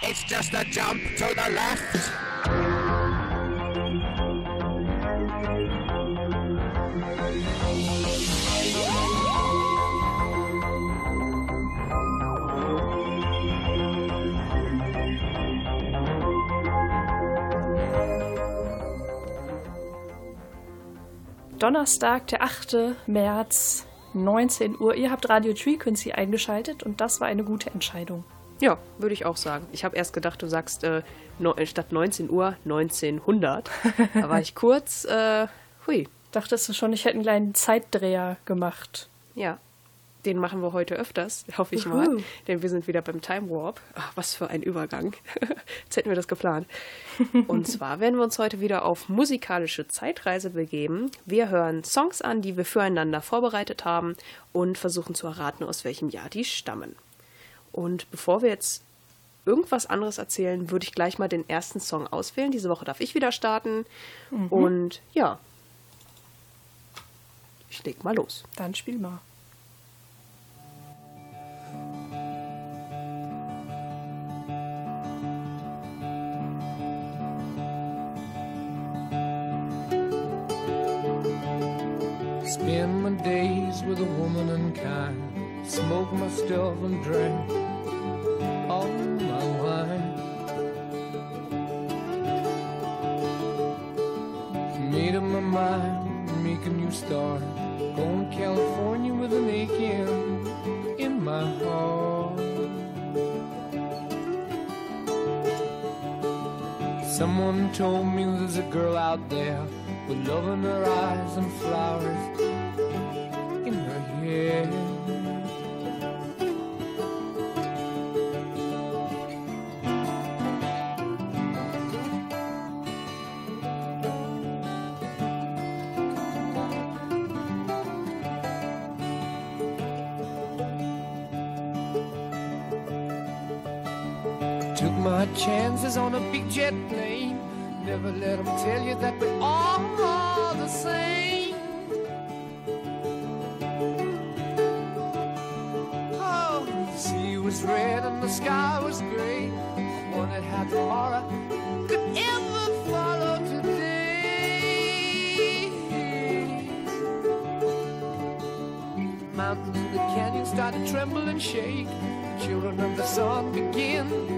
It's just a jump to the left. Donnerstag, der 8. März, 19 Uhr. Ihr habt Radio Frequency eingeschaltet und das war eine gute Entscheidung. Ja, würde ich auch sagen. Ich habe erst gedacht, du sagst äh, no, statt 19 Uhr 1900. da war ich kurz, äh, hui. Dachtest du schon, ich hätte einen kleinen Zeitdreher gemacht? Ja, den machen wir heute öfters, hoffe ich mal. Uhu. Denn wir sind wieder beim Time Warp. Ach, was für ein Übergang. Jetzt hätten wir das geplant. Und zwar werden wir uns heute wieder auf musikalische Zeitreise begeben. Wir hören Songs an, die wir füreinander vorbereitet haben und versuchen zu erraten, aus welchem Jahr die stammen. Und bevor wir jetzt irgendwas anderes erzählen, würde ich gleich mal den ersten Song auswählen. Diese Woche darf ich wieder starten. Und ja, ich leg mal los. Dann spiel mal. Spend my days with a woman unkind. Smoke my stuff and drink all my wine. Made up my mind, make a new start. Going to California with an aching in my heart. Someone told me there's a girl out there with love in her eyes and flowers in her hair. Took my chances on a big jet plane. Never let them tell you that we're all the same. Oh, the sea was red and the sky was gray. I wondered how tomorrow could ever follow today. Mountains and the canyons started to tremble and shake. The children of the sun begin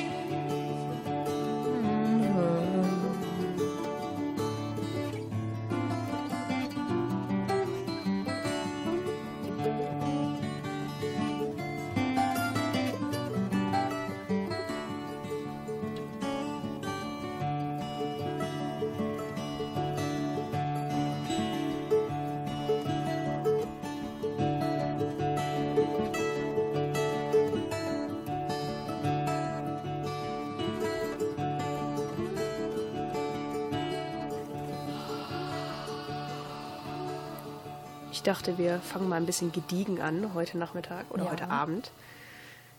Ich dachte, wir fangen mal ein bisschen gediegen an heute Nachmittag oder Ja. heute Abend.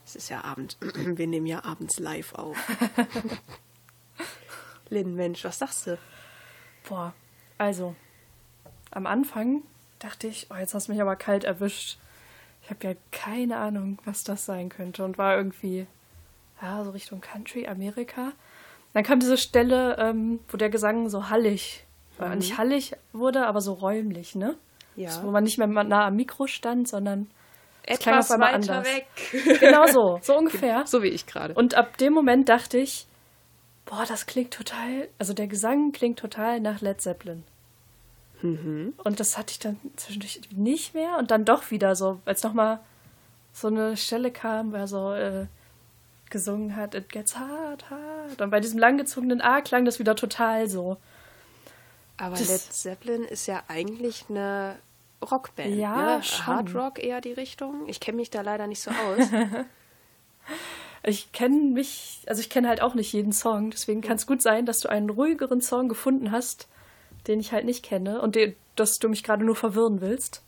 Es ist ja Abend. Wir nehmen ja abends live auf. Lynn, Mensch, was sagst du? Boah, also, am Anfang dachte ich, oh, jetzt hast du mich aber kalt erwischt. Ich habe ja keine Ahnung, was das sein könnte und war irgendwie, ja, so Richtung Country, Amerika. Dann kam diese Stelle, ähm, wo der Gesang so hallig äh, nicht hallig wurde, aber so räumlich, ne? Ja. So, wo man nicht mehr nah am Mikro stand, sondern Etwas auf weiter anders. weg. Genau so, so ungefähr. So wie ich gerade. Und ab dem Moment dachte ich, boah, das klingt total, also der Gesang klingt total nach Led Zeppelin. Mhm. Und das hatte ich dann zwischendurch nicht mehr und dann doch wieder so, als nochmal so eine Stelle kam, wo er so äh, gesungen hat, it gets hard, hard. Und bei diesem langgezogenen A klang das wieder total so. Aber Das- Led Zeppelin ist ja eigentlich eine Rockband. Ja, ne? schon. Hard Rock eher die Richtung. Ich kenne mich da leider nicht so aus. Ich kenne mich, also ich kenne halt auch nicht jeden Song, deswegen kann es gut sein, dass du einen ruhigeren Song gefunden hast, den ich halt nicht kenne und den, dass du mich gerade nur verwirren willst.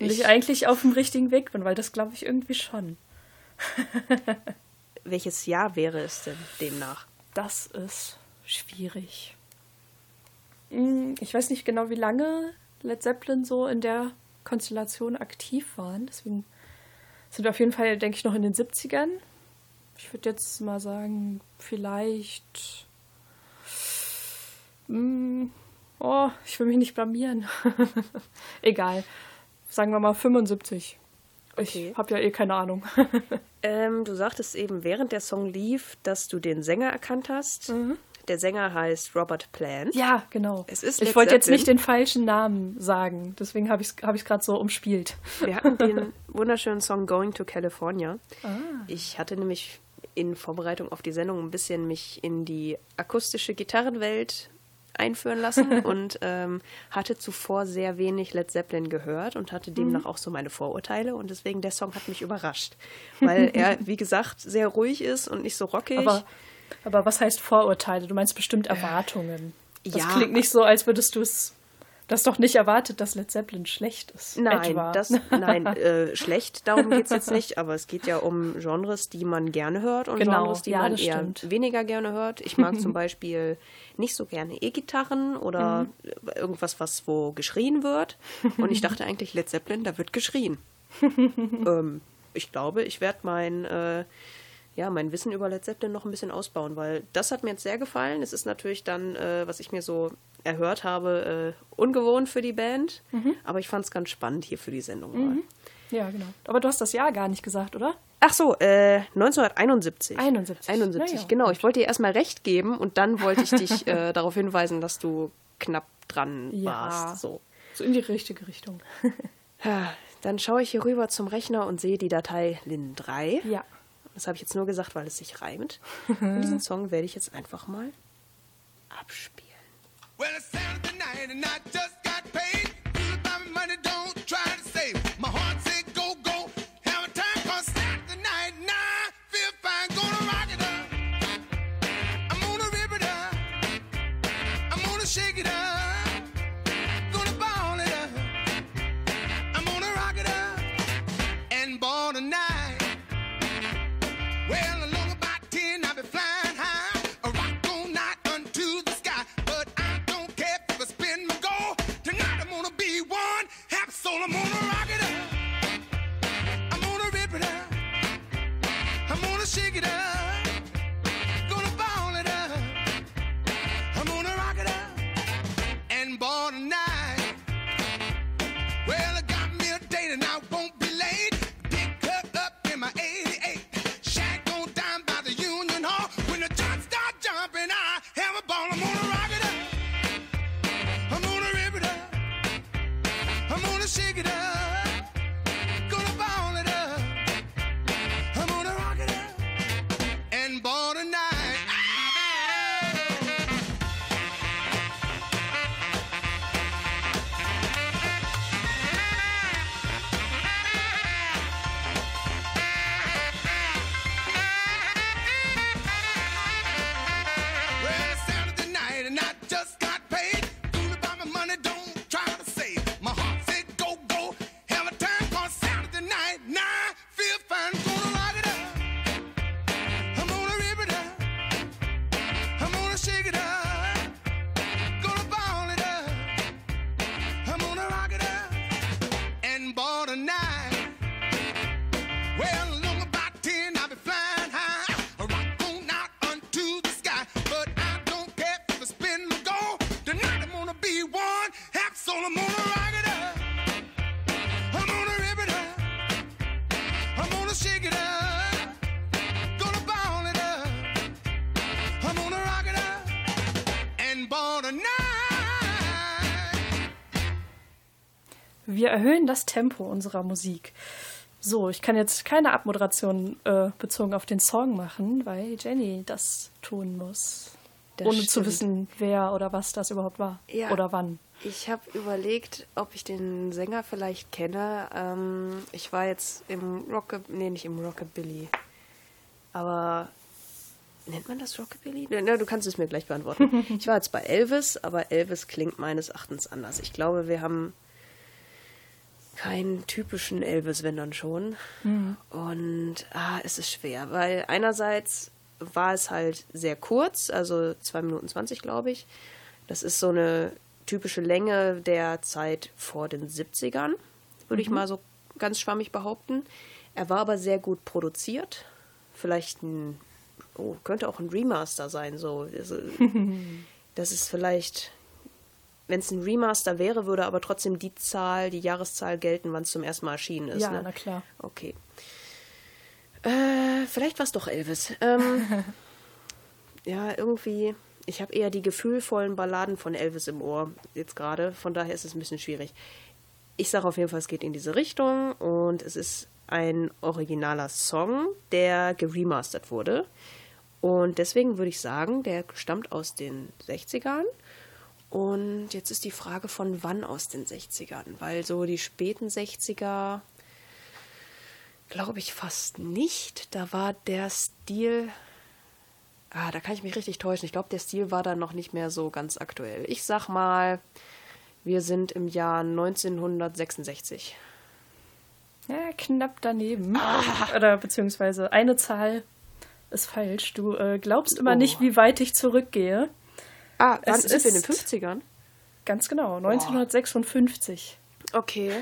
Und ich, Ich- eigentlich auf dem richtigen Weg bin, weil das glaube ich irgendwie schon. Welches Jahr wäre es denn demnach? Das ist schwierig. Hm, Ich weiß nicht genau, wie lange Led Zeppelin so in der Konstellation aktiv waren. Deswegen sind wir auf jeden Fall, denke ich, noch in den 70ern. Ich würde jetzt mal sagen, vielleicht. Hm, Oh, ich will mich nicht blamieren. Egal. Sagen wir mal 75. Okay. Ich habe ja eh keine Ahnung. Ähm, du sagtest eben, während der Song lief, dass du den Sänger erkannt hast. Der Sänger heißt Robert Plant. Ja, genau. Es ist ich wollte jetzt nicht den falschen Namen sagen, deswegen habe ich es hab gerade so umspielt. Wir hatten den wunderschönen Song Going to California. Ah. Ich hatte nämlich in Vorbereitung auf die Sendung ein bisschen mich in die akustische Gitarrenwelt einführen lassen und ähm, hatte zuvor sehr wenig Led Zeppelin gehört und hatte demnach Mhm. auch so meine Vorurteile und deswegen der Song hat mich überrascht, weil er, wie gesagt, sehr ruhig ist und nicht so rockig. Aber, aber was heißt Vorurteile? Du meinst bestimmt Erwartungen. Das ja. klingt nicht so, als würdest du es. Das doch nicht erwartet, dass Led Zeppelin schlecht ist. Nein, Etwa. das, nein, äh, schlecht, darum geht es jetzt nicht, aber es geht ja um Genres, die man gerne hört und Genau, Genres, die ja, man eher stimmt. weniger gerne hört. Ich mag zum Beispiel nicht so gerne E-Gitarren oder Mhm. irgendwas, was wo geschrien wird. Und ich dachte eigentlich, Led Zeppelin, da wird geschrien. ähm, ich glaube, ich werde mein, äh, ja, mein Wissen über Led Zeppelin noch ein bisschen ausbauen, weil das hat mir jetzt sehr gefallen. Es ist natürlich dann, äh, was ich mir so erhört habe, äh, ungewohnt für die Band, Mhm. aber ich fand es ganz spannend hier für die Sendung. mal. Ja, genau. Aber du hast das Jahr gar nicht gesagt, oder? Ach so, äh, 1971. 71. 71, Na ja, genau. Ich wollte dir erstmal recht geben und dann wollte ich dich äh, darauf hinweisen, dass du knapp dran Ja. warst. So. So in die richtige Richtung. Dann schaue ich hier rüber zum Rechner und sehe die Datei Lin 3. ja. Das habe ich jetzt nur gesagt, weil es sich reimt. Und diesen Song werde ich jetzt einfach mal abspielen. Well, erhöhen das Tempo unserer Musik. So, ich kann jetzt keine Abmoderation äh, bezogen auf den Song machen, weil Jenny das tun muss. Das ohne zu stimmt. wissen, wer oder was das überhaupt war. Ja. Oder wann. Ich habe überlegt, ob ich den Sänger vielleicht kenne. Ähm, ich war jetzt im Rockabilly, nee, nicht im Rockabilly, aber nennt man das Rockabilly? Na, du kannst es mir gleich beantworten. ich war jetzt bei Elvis, aber Elvis klingt meines Erachtens anders. Ich glaube, wir haben keinen typischen Elvis, wenn dann schon. Und ah, es ist schwer, weil einerseits war es halt sehr kurz, also 2 Minuten 20, glaube ich. Das ist so eine typische Länge der Zeit vor den 70ern, würde ich mal so ganz schwammig behaupten. Er war aber sehr gut produziert. Vielleicht ein, oh, könnte auch ein Remaster sein, so. Also, das ist vielleicht, wenn es ein Remaster wäre, würde aber trotzdem die Zahl, die Jahreszahl gelten, wann es zum ersten Mal erschienen ist. ja, ne? na klar. Okay. Äh, vielleicht war es doch Elvis. Ähm, ja, irgendwie. Ich habe eher die gefühlvollen Balladen von Elvis im Ohr jetzt gerade. Von daher ist es ein bisschen schwierig. Ich sage auf jeden Fall, es geht in diese Richtung und es ist ein originaler Song, der geremastert wurde. Und deswegen würde ich sagen, der stammt aus den 60ern. Und jetzt ist die Frage von wann aus den 60ern, weil so die späten 60er glaube ich fast nicht. Da war der Stil. Ah, da kann ich mich richtig täuschen. Ich glaube, der Stil war dann noch nicht mehr so ganz aktuell. Ich sag mal, wir sind im Jahr 1966. Ja, knapp daneben. Ah. Oder beziehungsweise eine Zahl ist falsch. Du äh, glaubst immer Oh. nicht, wie weit ich zurückgehe. Ah, wann Es sind wir in den ist- 50ern? Ganz genau, 1956. Okay.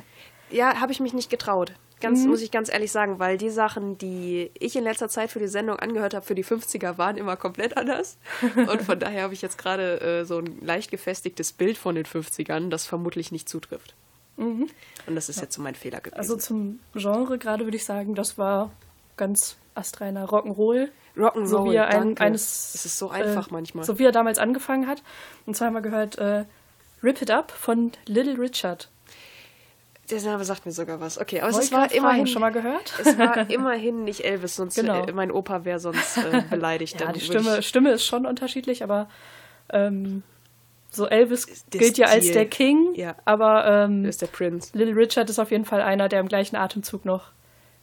ja, habe ich mich nicht getraut. Ganz, muss ich ganz ehrlich sagen, weil die Sachen, die ich in letzter Zeit für die Sendung angehört habe, für die 50er, waren immer komplett anders. Und von daher habe ich jetzt gerade äh, so ein leicht gefestigtes Bild von den 50ern, das vermutlich nicht zutrifft. Und das ist jetzt so mein Fehler gewesen. Also zum Genre gerade würde ich sagen, das war ganz astreiner Rock'n'Roll. Rock'n'Roll, so wie er ein, danke. eines. Es ist so einfach äh, manchmal. So wie er damals angefangen hat. Und zwar haben wir gehört äh, Rip It Up von Little Richard. Der Name sagt mir sogar was. Okay, aber Wollte es war fragen, immerhin schon mal gehört? Es war immerhin nicht Elvis, sonst Genau. äh, mein Opa wäre sonst äh, beleidigt. Ja, die Stimme, Stimme ist schon unterschiedlich, aber ähm, so Elvis Der gilt ja als der King, Ja. aber Ich, ähm, ist der Prince. Little Richard ist auf jeden Fall einer, der im gleichen Atemzug noch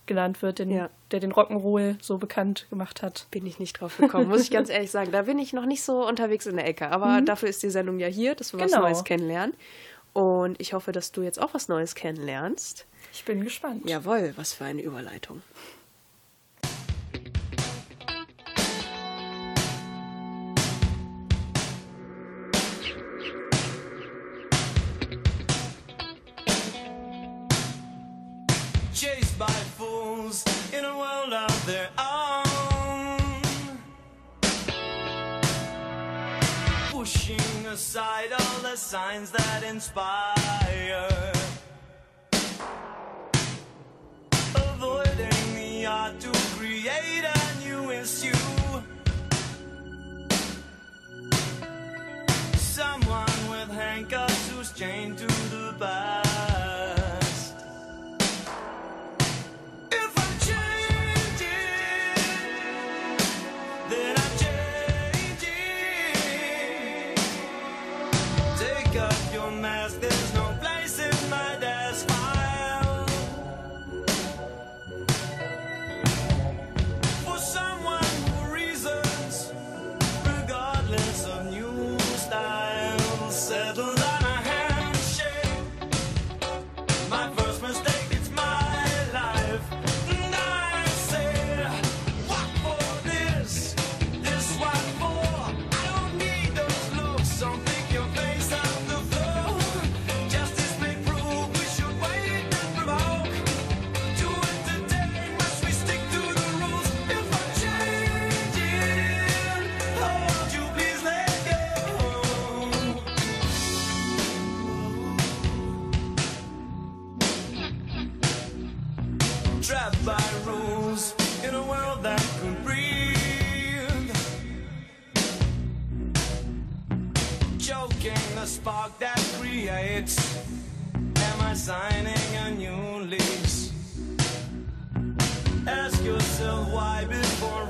genannt wird, den, Ja. der den Rock'n'Roll so bekannt gemacht hat. Bin ich nicht drauf gekommen, muss ich ganz ehrlich sagen. Da bin ich noch nicht so unterwegs in der Ecke. Aber dafür ist die Sendung ja hier, dass wir was Genau. Neues kennenlernen. Und ich hoffe, dass du jetzt auch was Neues kennenlernst. Ich bin gespannt. Jawohl, was für eine Überleitung. Aside all the signs that inspire. Avoiding the art to choking the spark that creates. Am I signing a new lease? Ask yourself why before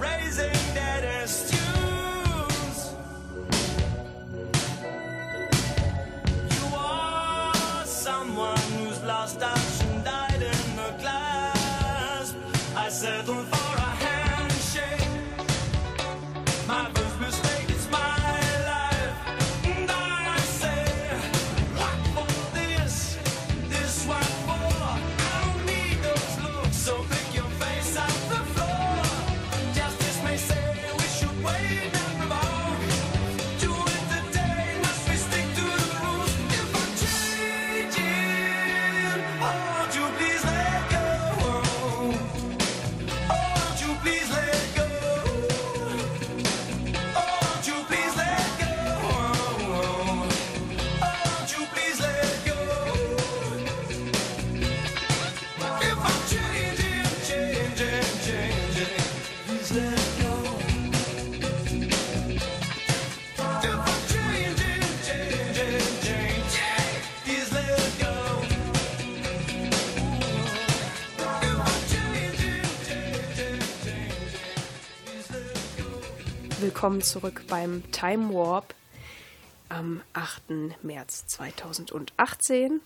Willkommen zurück beim Time Warp am 8. März 2018.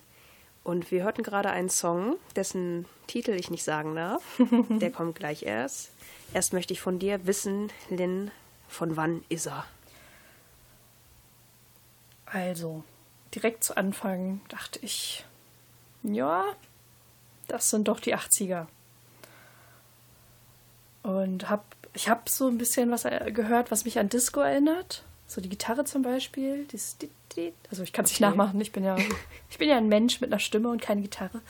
Und wir hörten gerade einen Song, dessen Titel ich nicht sagen darf. Der kommt gleich erst. Erst möchte ich von dir wissen, Lynn, von wann ist er? Also, direkt zu Anfang dachte ich, ja, das sind doch die 80er. Und hab, ich habe so ein bisschen was äh, gehört, was mich an Disco erinnert. So die Gitarre zum Beispiel. Dieses Di- Di- Also ich kann es nicht Okay. nachmachen. Ich bin ja, ich bin ja ein Mensch mit einer Stimme und keine Gitarre.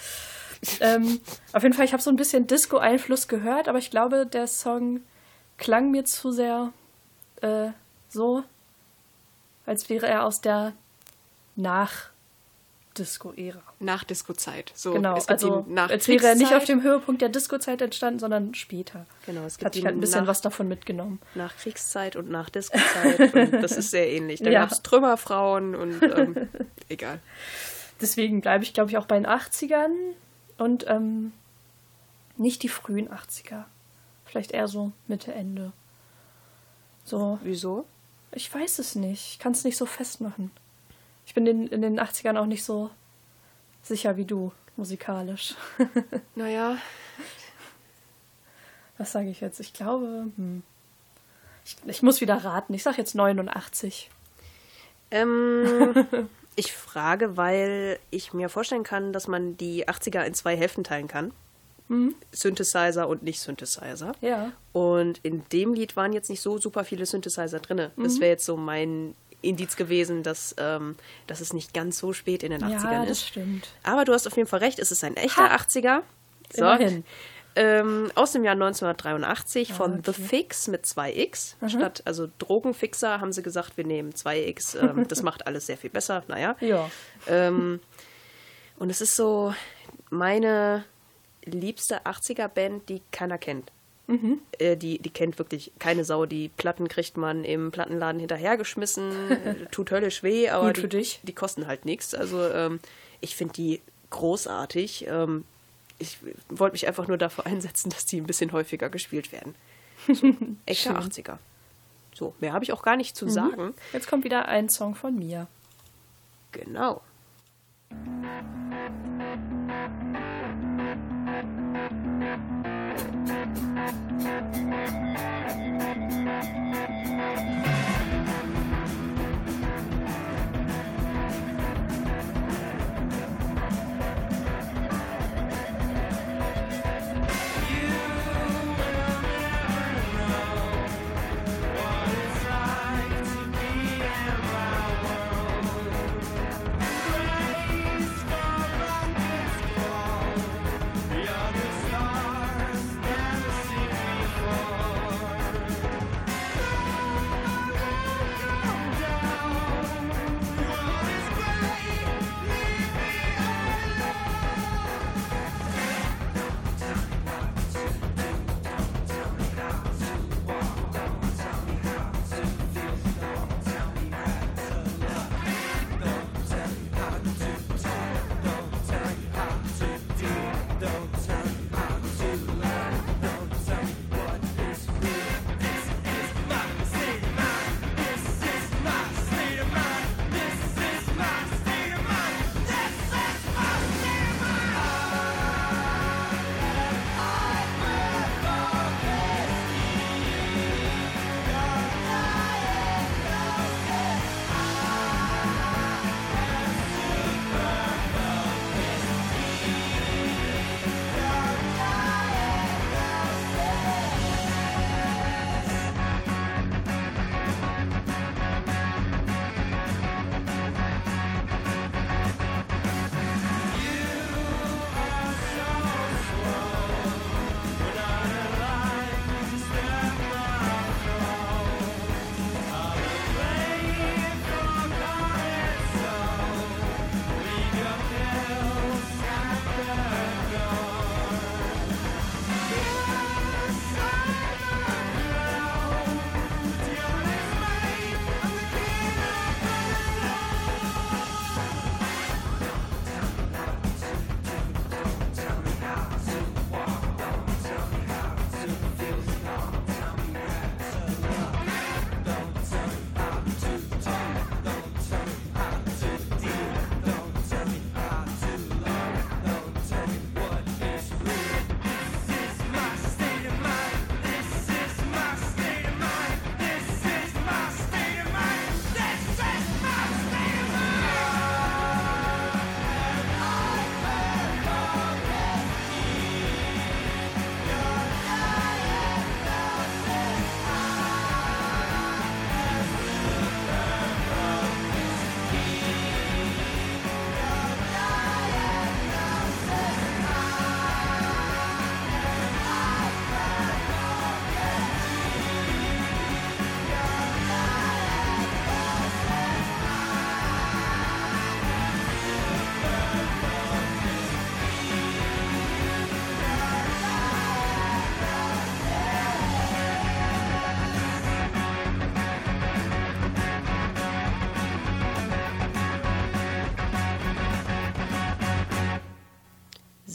ähm, auf jeden Fall, ich habe so ein bisschen Disco-Einfluss gehört, aber ich glaube, der Song klang mir zu sehr äh, so, als wäre er aus der Nach-Disco-Ära. Nach Disco-Zeit. So, Genau, es gibt also die als wäre er nicht auf dem Höhepunkt der Disco-Zeit entstanden, sondern später. Genau, es gibt Hat sich halt ein bisschen nach, was davon mitgenommen. nach Kriegszeit und nach Disco-Zeit. und das ist sehr ähnlich. Da Ja. gab es Trümmerfrauen und ähm, egal. Deswegen bleibe ich, glaube ich, auch bei den 80ern und ähm, nicht die frühen 80er. Vielleicht eher so Mitte, Ende. So, Wieso? ich weiß es nicht. Ich kann es nicht so festmachen. Ich bin in, in den 80ern auch nicht so sicher wie du, musikalisch. Naja, Was sage ich jetzt? Ich glaube, hm. ich, ich muss wieder raten. Ich sage jetzt 89. Ähm, ich frage, weil ich mir vorstellen kann, dass man die 80er in zwei Hälften teilen kann. Synthesizer und nicht Synthesizer. Ja. Und in dem Lied waren jetzt nicht so super viele Synthesizer drin. Das wäre jetzt so mein Indiz gewesen, dass, ähm, dass es nicht ganz so spät in den 80ern Ja, das ist. stimmt. Aber du hast auf jeden Fall recht, es ist ein echter Ha! 80er. So. Immerhin. Ähm, aus dem Jahr 1983 von Ah, The okay. Fix mit 2x. Statt also Drogenfixer haben sie gesagt, wir nehmen 2x. Ähm, das macht alles sehr viel besser. Naja. Ja. Ähm, und es ist so meine liebste 80er-Band, die keiner kennt. Mhm. Äh, die, die kennt wirklich keine Sau. Die Platten kriegt man im Plattenladen hinterhergeschmissen. Tut höllisch weh, aber die, die kosten halt nichts. Also ähm, ich finde die großartig. Ähm, ich wollte mich einfach nur dafür einsetzen, dass die ein bisschen häufiger gespielt werden. So, echte 80er. So, mehr habe ich auch gar nicht Mhm. zu sagen. Jetzt kommt wieder ein Song von mir. Genau. Beyond the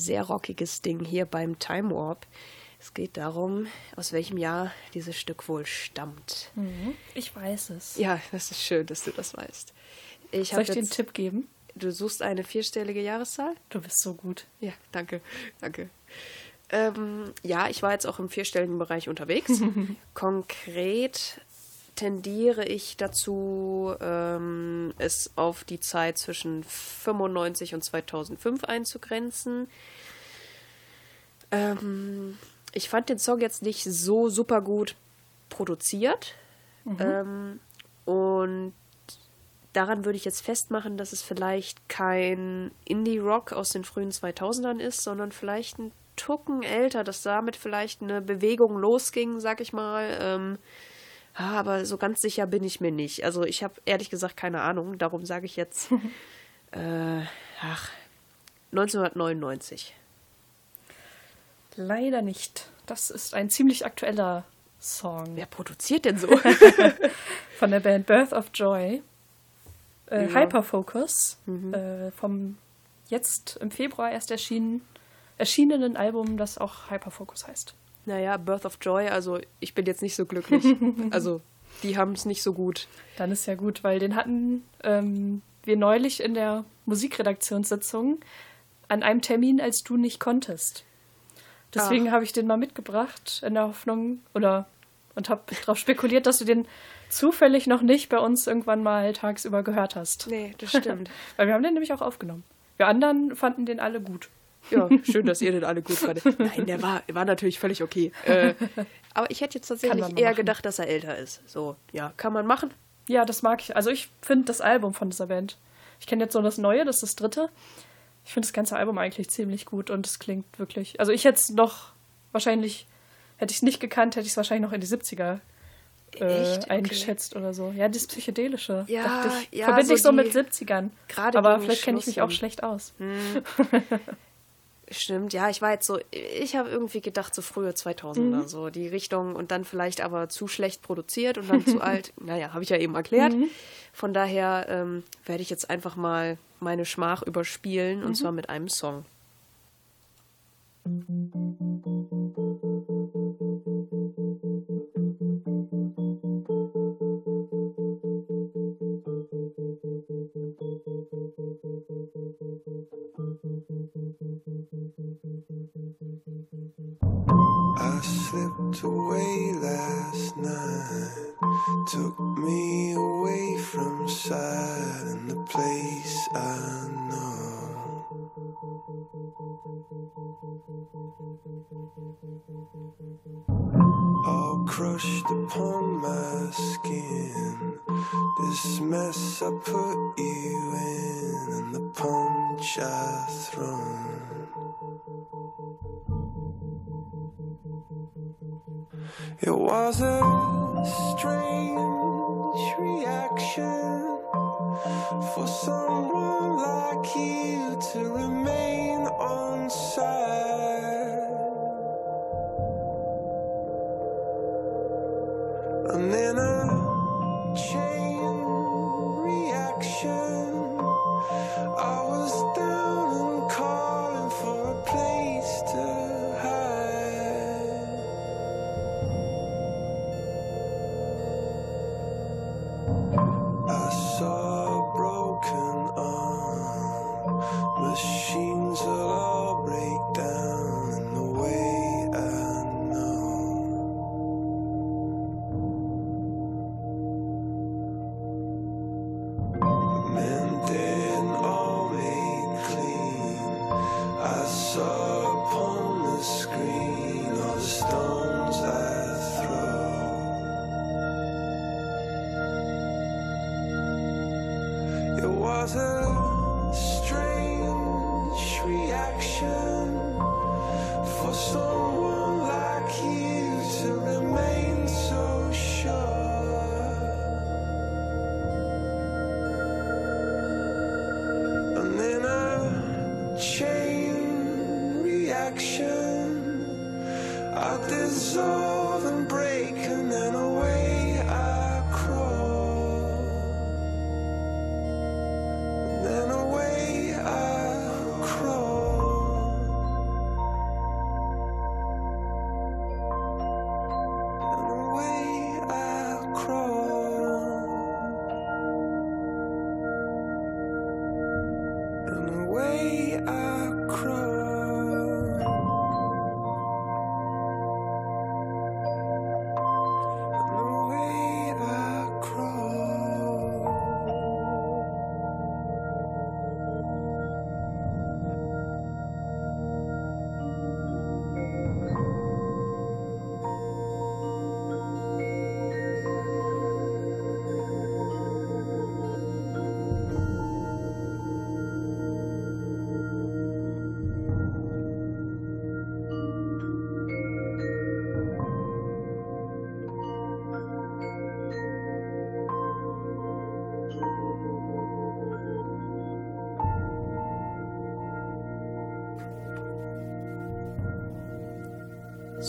sehr rockiges Ding hier beim Time Warp. Es geht darum, aus welchem Jahr dieses Stück wohl stammt. Ich weiß es. Ja, das ist schön, dass du das weißt. Ich Soll ich dir einen Tipp geben? du suchst eine vierstellige Jahreszahl? Du bist so gut. Ja, danke, danke. Ähm, ja, ich war jetzt auch im vierstelligen Bereich unterwegs. Konkret tendiere ich dazu, ähm, es auf die Zeit zwischen 95 und 2005 einzugrenzen. Ähm, ich fand den Song jetzt nicht so super gut produziert. Ähm, und daran würde ich jetzt festmachen, dass es vielleicht kein Indie-Rock aus den frühen 2000ern ist, sondern vielleicht ein Tucken älter, dass damit vielleicht eine Bewegung losging, sag ich mal. Ähm, ah, aber so ganz sicher bin ich mir nicht. Also ich habe ehrlich gesagt keine Ahnung. Darum sage ich jetzt, äh, ach, 1999. Leider nicht. Das ist ein ziemlich aktueller Song Wer produziert denn so? von der Band Birth of Joy. Äh, Ja. Hyperfocus. Äh, vom jetzt im Februar erst erschienen, erschienenen Album, das auch Hyperfocus heißt. naja, Birth of Joy, also ich bin jetzt nicht so glücklich. also die haben es nicht so gut. Dann ist ja gut, weil den hatten ähm, wir neulich in der Musikredaktionssitzung an einem Termin, als du nicht konntest. Deswegen Ach. habe ich den mal mitgebracht in der Hoffnung oder und habe darauf spekuliert, dass du den zufällig noch nicht bei uns irgendwann mal tagsüber gehört hast. Nee, das stimmt. Weil wir haben den nämlich auch aufgenommen. Wir anderen fanden den alle gut. Ja, schön, dass ihr den alle gut fandet. Nein, der war, war natürlich völlig okay. Äh, aber ich hätte jetzt tatsächlich eher machen. gedacht, dass er älter ist. So, ja, kann man machen. Ja, das mag ich. Also ich finde das Album von dieser Band. Ich kenne jetzt nur das Neue, das ist das dritte. Ich finde das ganze Album eigentlich ziemlich gut und es klingt wirklich. Also ich hätte es noch wahrscheinlich, hätte ich es nicht gekannt, hätte ich es wahrscheinlich noch in die 70er äh, Echt? Okay. eingeschätzt oder so. Ja, das Psychedelische. Ja, dachte ich. ja, Verbinde so ich so mit die- 70ern. gerade Aber vielleicht kenne ich mich auch schlecht aus. Stimmt, ja, ich war jetzt so, ich habe irgendwie gedacht, so frühe 2000er, Mhm. so die Richtung und dann vielleicht aber zu schlecht produziert und dann zu alt. Naja, habe ich ja eben erklärt. Mhm. Von daher ähm, werde ich jetzt einfach mal meine Schmach überspielen Mhm. und zwar mit einem Song. I slipped away last night, took me away from sight and the place I know. All crushed upon my skin, this mess I put you in, and the I thrown. It was a strange reaction for someone like you to remain on side. And then a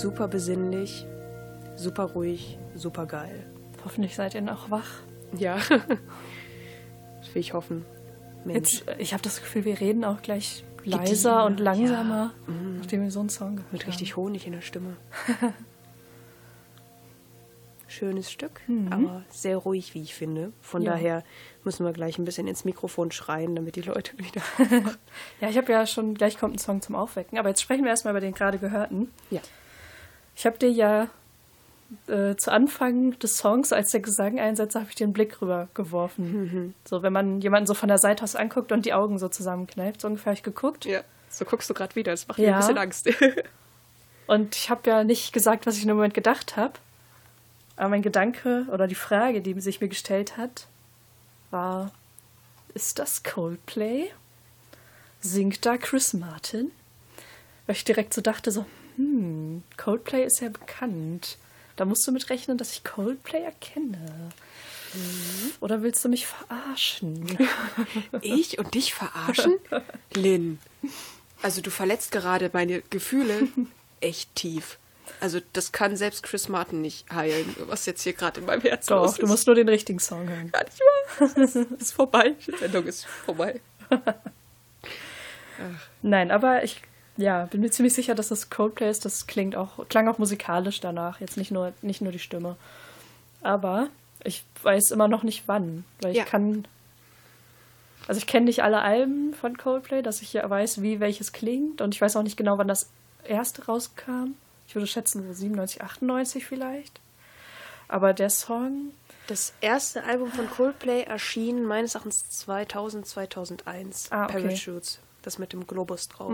super besinnlich, super ruhig, super geil. Hoffentlich seid ihr noch wach. Ja. das will ich hoffen. Mensch. Jetzt, äh, ich habe das Gefühl, wir reden auch gleich leiser und langsamer, nachdem wir so einen Song gehört Mit haben. richtig Honig in der Stimme. Schönes Stück, Mhm. aber sehr ruhig, wie ich finde. Von Ja. daher müssen wir gleich ein bisschen ins Mikrofon schreien, damit die Leute wieder. Ja, ich habe ja schon, gleich kommt ein Song zum Aufwecken, aber jetzt sprechen wir erstmal über den gerade gehörten. ja. Ich habe dir ja äh, zu Anfang des Songs, als der Gesang einsetzte, habe ich den Blick rüber geworfen. So, wenn man jemanden so von der Seite aus anguckt und die Augen so zusammenkneift, so ungefähr habe ich geguckt. ja. So guckst du gerade wieder. Das macht mir Ja. ein bisschen Angst. Und ich habe ja nicht gesagt, was ich in dem Moment gedacht habe. Aber mein Gedanke oder die Frage, die sich mir gestellt hat, war, ist das Coldplay? Singt da Chris Martin? Weil ich direkt so dachte, so, hm, Coldplay ist ja bekannt. Da musst du mit rechnen, dass ich Coldplay erkenne. Oder willst du mich verarschen? ich und dich verarschen? Lynn. Also du verletzt gerade meine Gefühle echt tief. Also das kann selbst Chris Martin nicht heilen, was jetzt hier gerade in meinem Herzen los Doch, ist. du musst nur den richtigen Song hören. Gar nicht wahr. Es ist- ist vorbei. Die Sendung ist vorbei. Nein, aber ich ja, bin mir ziemlich sicher, dass das Coldplay ist. Das klingt auch, klang auch musikalisch danach. Jetzt nicht nur, nicht nur die Stimme. Aber ich weiß immer noch nicht wann. Weil ich Ja. kann. Also ich kenne nicht alle Alben von Coldplay, dass ich ja weiß, wie welches klingt. Und ich weiß auch nicht genau, wann das erste rauskam. Ich würde schätzen, so 97, 98 vielleicht. Aber der Song, Das erste Album von Coldplay erschien meines Erachtens 2000, 2001. Ah, okay. Parachutes. Das mit dem Globus drauf.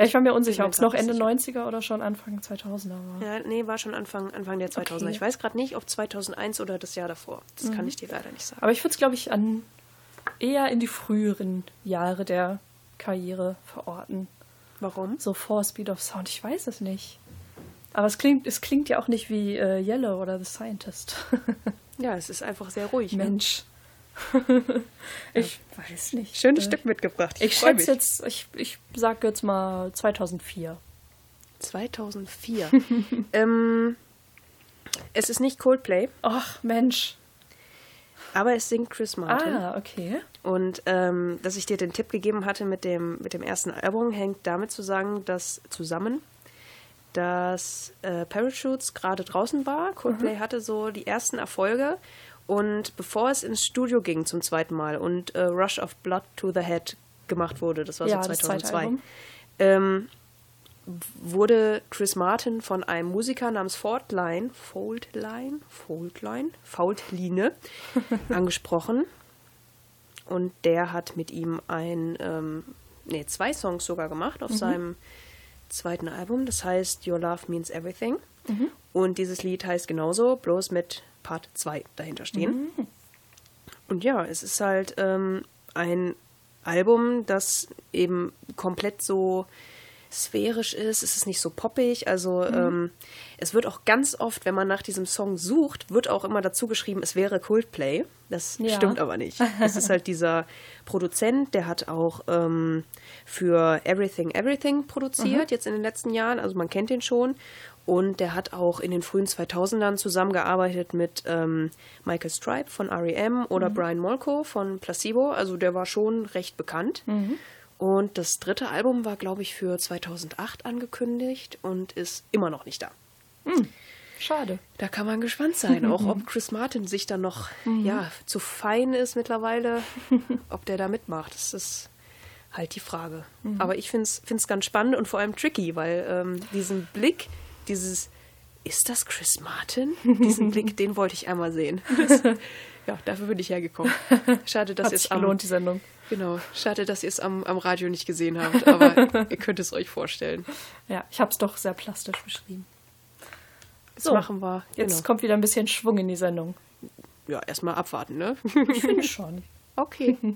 Ja, ich war mir unsicher, ob es noch Ende nicht 90er oder schon Anfang 2000er war. Ja, nee, war schon Anfang, Anfang der 2000er. Okay. Ich weiß gerade nicht, ob 2001 oder das Jahr davor. Das Mhm. kann ich dir leider nicht sagen. Aber ich würde es, glaube ich, an eher in die früheren Jahre der Karriere verorten. Warum? So vor Speed of Sound, ich weiß es nicht. Aber es klingt, es klingt ja auch nicht wie äh, Yellow oder The Scientist. Ja, es ist einfach sehr ruhig. Ne? Ich weiß nicht. Schönes Äh, Stück mitgebracht. Ich freu schätze jetzt, ich, ich sage jetzt mal 2004. 2004. ähm, es ist nicht Coldplay, Ach, Mensch. aber es singt Chris Martin. Ah, okay. Und ähm, dass ich dir den Tipp gegeben hatte mit dem, mit dem ersten Album, hängt damit zusammen, dass, zusammen, dass äh, Parachutes gerade draußen war. Coldplay hatte so die ersten Erfolge. Und bevor es ins Studio ging zum zweiten Mal und äh, Rush of Blood to the Head gemacht wurde, das war Ja, so das zweite 2002, Album. ähm, wurde Chris Martin von einem Musiker namens Faultline, Faultline, Faultline, Faultline angesprochen. Und der hat mit ihm ein, ähm, nee, zwei Songs sogar gemacht auf seinem zweiten Album. Das heißt Your Love Means Everything. Und dieses Lied heißt genauso, bloß mit Part 2 dahinter stehen. Und ja, es ist halt ähm, ein Album, das eben komplett so sphärisch ist. Es ist nicht so poppig. Also ähm, es wird auch ganz oft, wenn man nach diesem Song sucht, wird auch immer dazu geschrieben, es wäre Coldplay. Das Ja. stimmt aber nicht. Es ist halt dieser Produzent, der hat auch ähm, für Everything Everything produziert, jetzt in den letzten Jahren. Also man kennt den schon. Und der hat auch in den frühen 2000ern zusammengearbeitet mit ähm, Michael Stipe von R.E.M. oder Brian Molko von Placebo. Also der war schon recht bekannt. Und das dritte Album war, glaube ich, für 2008 angekündigt und ist immer noch nicht da. Schade. Da kann man gespannt sein, auch ob Chris Martin sich dann noch ja, zu fein ist mittlerweile, ob der da mitmacht. Das ist halt die Frage. Aber ich finde es ganz spannend und vor allem tricky, weil ähm, diesen Blick, dieses, ist das Chris Martin? Diesen Blick, den wollte ich einmal sehen. Das, ja, dafür bin ich hergekommen. Schade, dass sich es am, gelohnt, die Sendung. Genau, schade, dass ihr es am, am Radio nicht gesehen habt, aber ihr könnt es euch vorstellen. Ja, ich habe es doch sehr plastisch beschrieben. Jetzt So, machen wir. Jetzt genau. kommt wieder ein bisschen Schwung in die Sendung. Ja, erstmal abwarten, ne? Ich finde schon. Okay.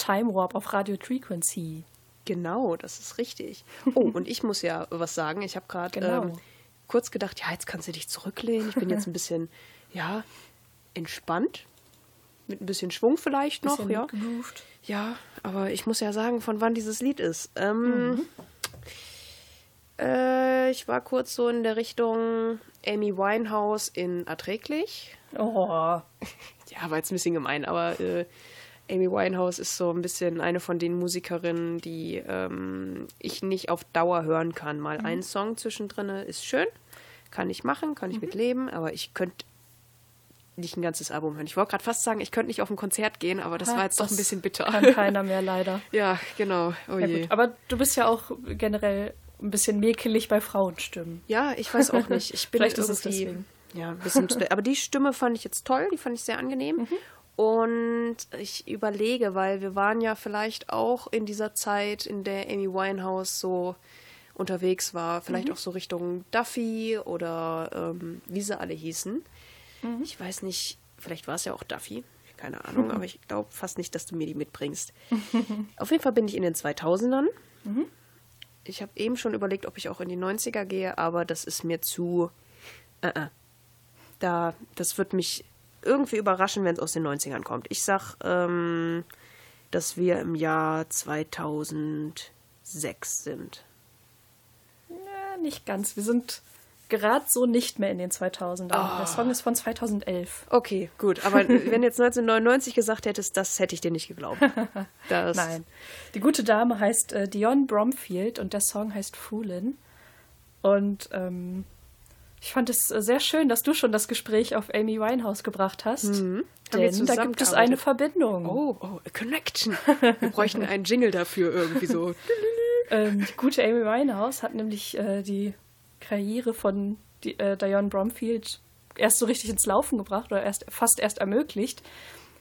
Time Warp auf Radio Frequency. Genau, das ist richtig. Oh, und ich muss ja was sagen. Ich habe gerade Genau. ähm, kurz gedacht, ja, jetzt kannst du dich zurücklehnen. Ich bin jetzt ein bisschen, ja, entspannt. Mit ein bisschen Schwung vielleicht noch, Bisschen ja. gegroovt. Ja, aber ich muss ja sagen, von wann dieses Lied ist. Ähm, äh, ich war kurz so in der Richtung Amy Winehouse in Erträglich. Oh, Ja, war jetzt ein bisschen gemein, aber äh, Amy Winehouse ist so ein bisschen eine von den Musikerinnen, die ähm, ich nicht auf Dauer hören kann. Mal ein Song zwischendrin ist schön, kann ich machen, kann ich mit leben, aber ich könnte nicht ein ganzes Album hören. Ich wollte gerade fast sagen, ich könnte nicht auf ein Konzert gehen, aber das Ah, war jetzt doch das ein bisschen bitter. kann keiner mehr leider. ja, genau. Oh Ja, je. gut. Aber du bist ja auch generell ein bisschen mäkelig bei Frauenstimmen. Ja, ich weiß auch nicht. Ich bin Vielleicht ist es deswegen. Ja, ein bisschen. Aber die Stimme fand ich jetzt toll, die fand ich sehr angenehm. Mhm. Und ich überlege, weil wir waren ja vielleicht auch in dieser Zeit, in der Amy Winehouse so unterwegs war, vielleicht Mhm. auch so Richtung Duffy oder ähm, wie sie alle hießen. Mhm. Ich weiß nicht, vielleicht war es ja auch Duffy, keine Ahnung, aber ich glaube fast nicht, dass du mir die mitbringst. Auf jeden Fall bin ich in den 2000ern. Mhm. Ich habe eben schon überlegt, ob ich auch in die 90er gehe, aber das ist mir zu. Äh, äh. Da, das wird mich irgendwie überraschen, wenn es aus den 90ern kommt. Ich sag, ähm, dass wir im Jahr 2006 sind. Ja, nicht ganz. Wir sind gerade so nicht mehr in den 2000ern. Ah. Der Song ist von 2011. Okay, gut. Aber wenn jetzt 1999 gesagt hättest, das hätte ich dir nicht geglaubt. Nein. Die gute Dame heißt äh, Dion Bromfield und der Song heißt Foolin. Und ähm, ich fand es äh, sehr schön, dass du schon das Gespräch auf Amy Winehouse gebracht hast. Mhm. Denn da gibt es eine? Verbindung. Oh, oh, a connection. Wir bräuchten einen Jingle dafür irgendwie so. Ähm, die gute Amy Winehouse hat nämlich äh, die Karriere von die, äh, Diane Bromfield erst so richtig ins Laufen gebracht oder erst fast erst ermöglicht.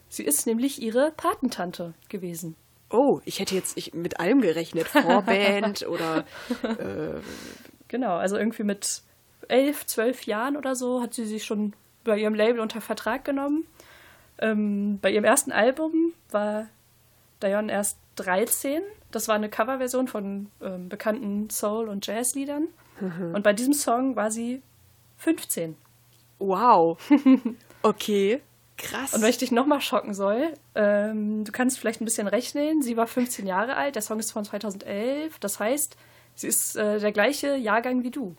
Sie ist nämlich ihre Patentante gewesen. Oh, ich hätte jetzt ich, mit allem gerechnet. Vorband oder. Genau, also irgendwie mit elf, zwölf Jahren oder so hat sie sich schon bei ihrem Label unter Vertrag genommen. Ähm, bei ihrem ersten Album war Diane erst 13. Das war eine Coverversion von ähm, bekannten Soul- und Jazzliedern. Und bei diesem Song war sie 15. Wow. Okay. Krass. Und wenn ich dich nochmal schocken soll, ähm, du kannst vielleicht ein bisschen rechnen. Sie war 15 Jahre alt, der Song ist von 2011. Das heißt, sie ist äh, der gleiche Jahrgang wie du.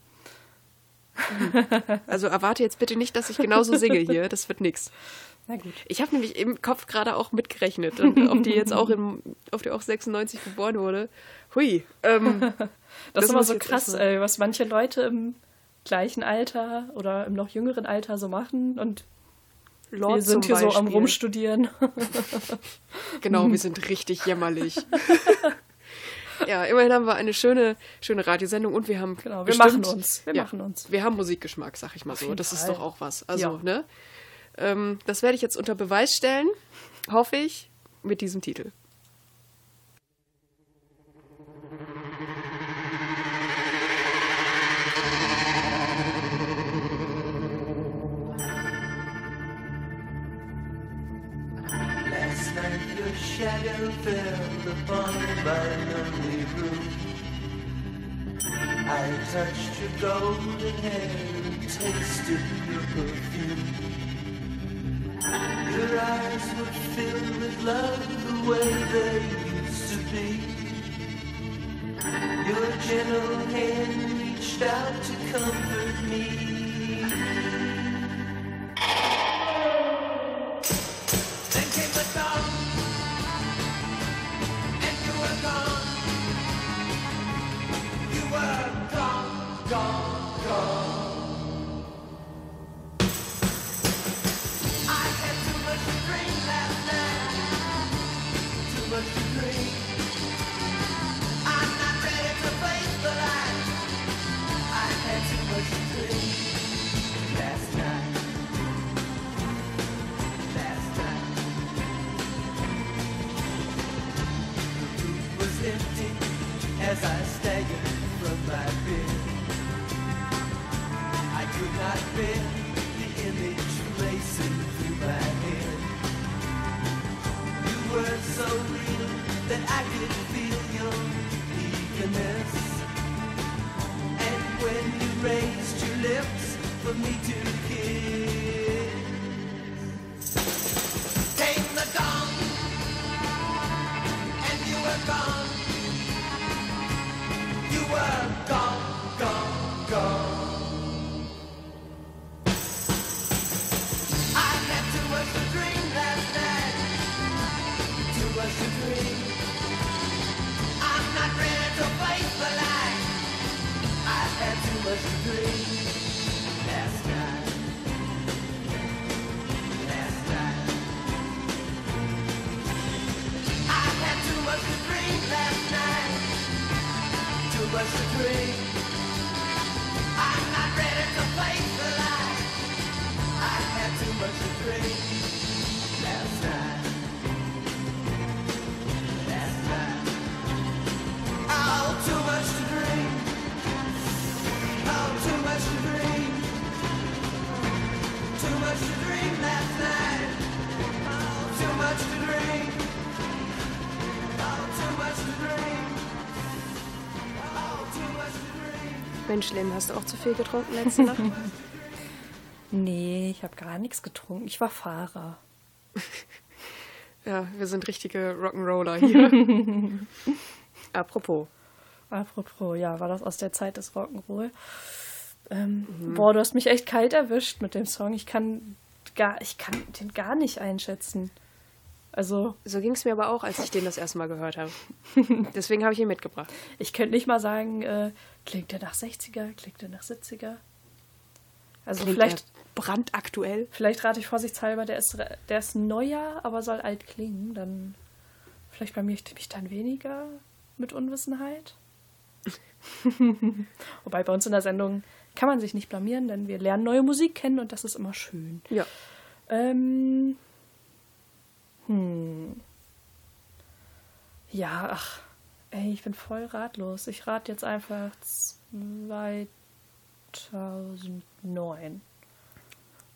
Also erwarte jetzt bitte nicht, dass ich genauso singe hier. Das wird nix. Na gut. Ich habe nämlich im Kopf gerade auch mitgerechnet. Und ob die jetzt auch im, ob die auch 96 geboren wurde. Hui. Ähm, Das, Das ist immer so krass, ey, was manche Leute im gleichen Alter oder im noch jüngeren Alter so machen. Und Lord wir sind hier so am Beispiel. Rumstudieren. Genau, wir sind richtig jämmerlich. ja, immerhin haben wir eine schöne, schöne Radiosendung und wir haben Genau, wir bestimmt, machen uns. Wir ja, machen uns. Wir haben Musikgeschmack, sag ich mal so. Das ist doch auch was. Also, Ja. ne? Ähm, das werde ich jetzt unter Beweis stellen, hoffe ich, mit diesem Titel. Shadow fell upon my lonely. I touched your golden hair and tasted your perfume. Your eyes were filled with love the way they used to be. Your gentle hand reached out to comfort me. Mensch, Lynn, hast du auch zu viel getrunken letzte Nacht? Nee, ich habe gar nichts getrunken. Ich war Fahrer. ja, wir sind richtige Rock'n'Roller hier. Apropos. Apropos, ja, war das aus der Zeit des Rock'n'Roll? Ähm, Boah, du hast mich echt kalt erwischt mit dem Song. Ich kann gar, ich kann den gar nicht einschätzen. Also, So ging es mir aber auch, als ich den das erste Mal gehört habe. Deswegen habe ich ihn mitgebracht. ich könnte nicht mal sagen, äh, klingt der nach 60er, klingt der nach 70er? Also Klingt vielleicht, er brandaktuell. vielleicht rate ich vorsichtshalber, der ist, der ist neuer, aber soll alt klingen. Dann vielleicht bei mir mich dann weniger mit Unwissenheit. Wobei bei uns in der Sendung kann man sich nicht blamieren, denn wir lernen neue Musik kennen und das ist immer schön. Ja. Ähm. Hm. Ja, ach. Ey, ich bin voll ratlos. Ich rate jetzt einfach 2009.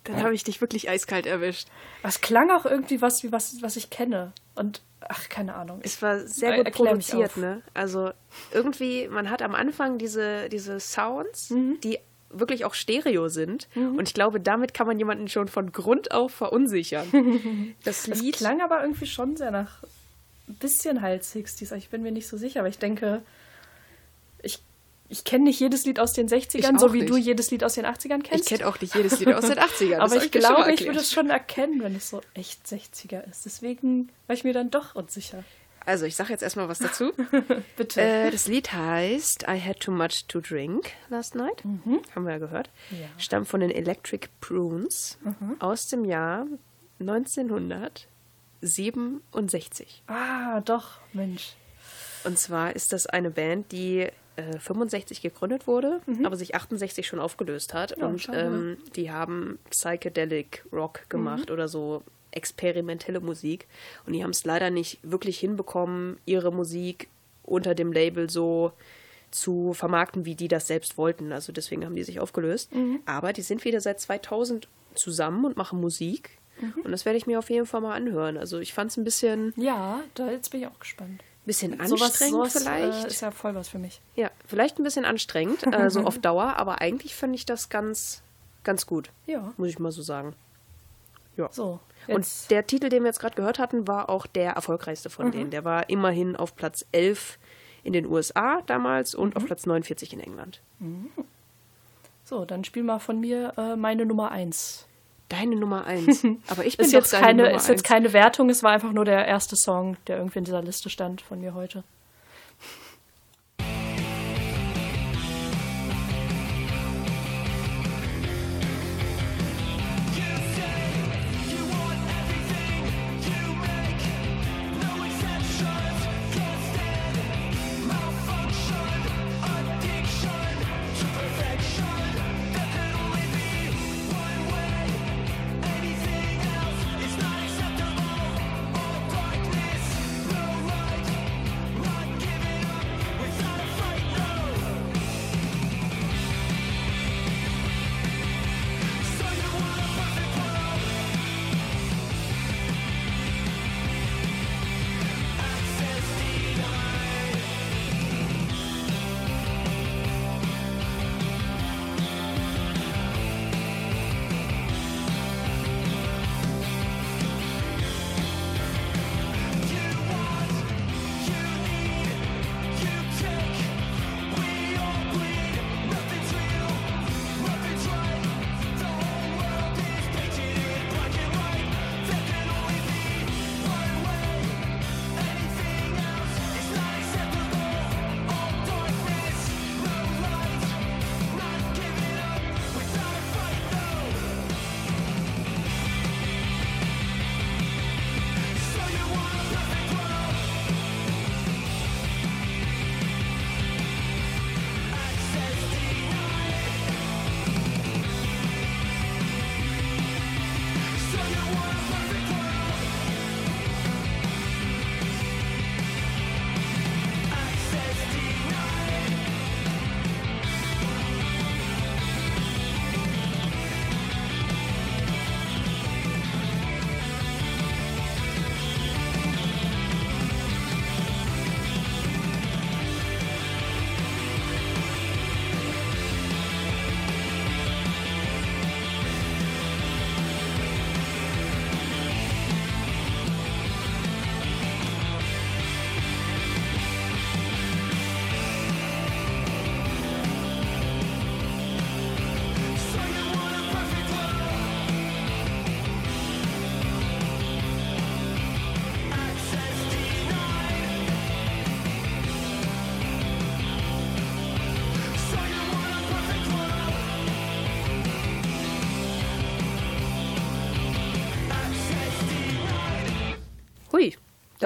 Dann habe ich dich wirklich eiskalt erwischt. Es klang auch irgendwie was, wie was, was ich kenne. Und, ach, keine Ahnung. Es war sehr gut produziert, ne? Also irgendwie, man hat am Anfang diese, diese Sounds, Mhm. die wirklich auch Stereo sind. Und ich glaube, damit kann man jemanden schon von Grund auf verunsichern. Das Es Lied klang aber irgendwie schon sehr nach ein bisschen halt 60s. Ich bin mir nicht so sicher, aber ich denke, ich, ich kenne nicht jedes Lied aus den 60ern, Ich so wie nicht. du jedes Lied aus den 80ern Ich kennst. kenne auch nicht jedes Lied aus den 80ern. das aber ich glaube, ich würde es schon erkennen, wenn es so echt 60er ist. Deswegen war ich mir dann doch unsicher. Also, ich sage jetzt erstmal was dazu. Bitte. äh, das Lied heißt I Had Too Much to Drink Last Night. Haben wir ja gehört. Mhm. Ja. Mhm. Stammt von den Electric Prunes aus dem Jahr 1967. ah, doch, Mensch. Und zwar ist das eine Band, die äh, 65 gegründet wurde, aber sich 68 schon aufgelöst hat. Mhm. Ja, und ähm, die haben Psychedelic Rock gemacht Mhm. oder so experimentelle Musik. Und die haben es leider nicht wirklich hinbekommen, ihre Musik unter dem Label so zu vermarkten, wie die das selbst wollten. Also deswegen haben die sich aufgelöst. Mhm. Aber die sind wieder seit 2000 zusammen und machen Musik. Mhm. Und das werde ich mir auf jeden Fall mal anhören. Also ich fand es ein bisschen, Ja, da jetzt bin ich auch gespannt. bisschen anstrengend sowas vielleicht. Äh, ist ja voll was für mich. Ja, vielleicht ein bisschen anstrengend, äh, so auf Dauer, aber eigentlich fand ich das ganz, ganz gut. Ja. Muss ich mal so sagen. Ja. So, Und jetzt, der Titel, den wir jetzt gerade gehört hatten, war auch der erfolgreichste von denen. Der war immerhin auf Platz 11 in den USA damals und auf Platz 49 in England. so, dann spiel mal von mir äh, meine Nummer 1. Deine Nummer 1. Aber ich bin Ist jetzt, keine, Nummer ist jetzt eins. keine Wertung, es war einfach nur der erste Song, der irgendwie in dieser Liste stand von mir heute.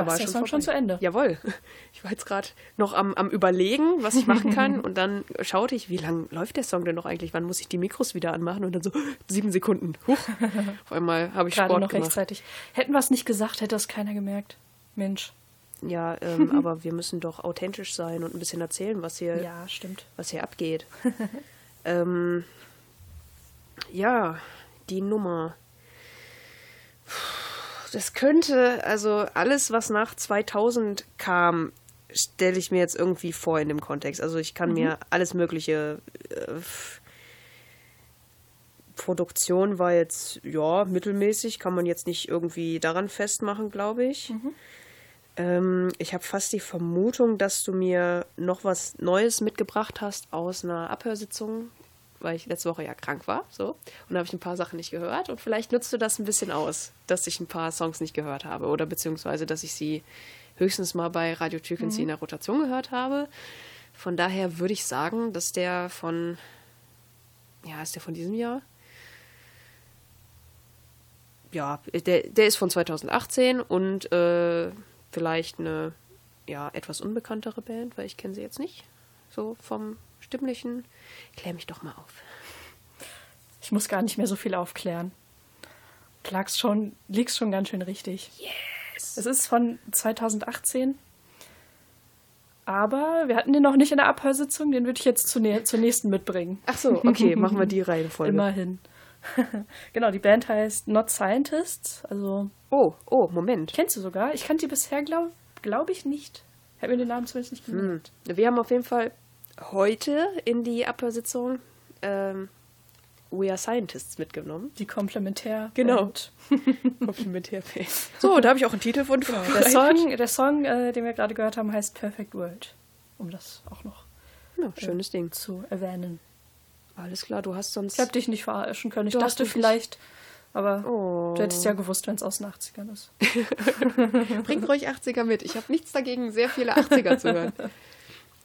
Da ist der Song schon zu Ende. Jawohl. Ich war jetzt gerade noch am, am Überlegen, was ich machen kann. und dann schaute ich, wie lang läuft der Song denn noch eigentlich? Wann muss ich die Mikros wieder anmachen? Und dann so, sieben Sekunden. Huch. Auf einmal habe ich Gerade Sport noch gemacht. rechtzeitig. Hätten wir es nicht gesagt, hätte das keiner gemerkt. Mensch. Ja, ähm, aber wir müssen doch authentisch sein und ein bisschen erzählen, was hier, Ja, stimmt. was hier abgeht. ähm, ja, die Nummer. Das könnte, also alles, was nach 2000 kam, stelle ich mir jetzt irgendwie vor in dem Kontext. Also ich kann mir alles Mögliche. Äh, Produktion war jetzt, ja, mittelmäßig, kann man jetzt nicht irgendwie daran festmachen, glaube ich. Ähm, ich habe fast die Vermutung, dass du mir noch was Neues mitgebracht hast aus einer Abhörsitzung, weil ich letzte Woche ja krank war. So. Und da habe ich ein paar Sachen nicht gehört. Und vielleicht nutzt du das ein bisschen aus, dass ich ein paar Songs nicht gehört habe. Oder beziehungsweise, dass ich sie höchstens mal bei Radio Türkensee in der Rotation gehört habe. Von daher würde ich sagen, dass der von, ja, ist der von diesem Jahr? Ja, der, der ist von 2018 und äh, vielleicht eine ja, etwas unbekanntere Band, weil ich kenne sie jetzt nicht. So vom Stimmlichen. Klär mich doch mal auf. Ich muss gar nicht mehr so viel aufklären. Du lagst schon, liegst schon ganz schön richtig. Yes. Es ist von 2018. Aber wir hatten den noch nicht in der Abhörsitzung, den würde ich jetzt zur, zur nächsten mitbringen. Ach so, okay, machen wir die Reihenfolge. Immerhin. genau, die Band heißt Not Scientists. Also, Oh, oh, Moment. kennst du sogar? Ich kannte die bisher, glaube glaub ich, nicht. Ich habe mir den Namen zumindest nicht gemerkt. Wir haben auf jeden Fall heute in die Abhörsitzung ähm, We Are Scientists mitgenommen. Die Komplementär. Genau. Und Komplementärfähig. So, da habe ich auch einen Titel von. Der Song, der Song äh, den wir gerade gehört haben, heißt Perfect World. Um das auch noch Ja, schönes Ding. zu erwähnen. Alles klar, du hast sonst. Ich habe dich nicht verarschen können. Ich Du hast dachte vielleicht, aber Oh. du hättest ja gewusst, wenn es aus den 80ern ist. Bringt ruhig 80er mit. Ich habe nichts dagegen, sehr viele 80er zu hören.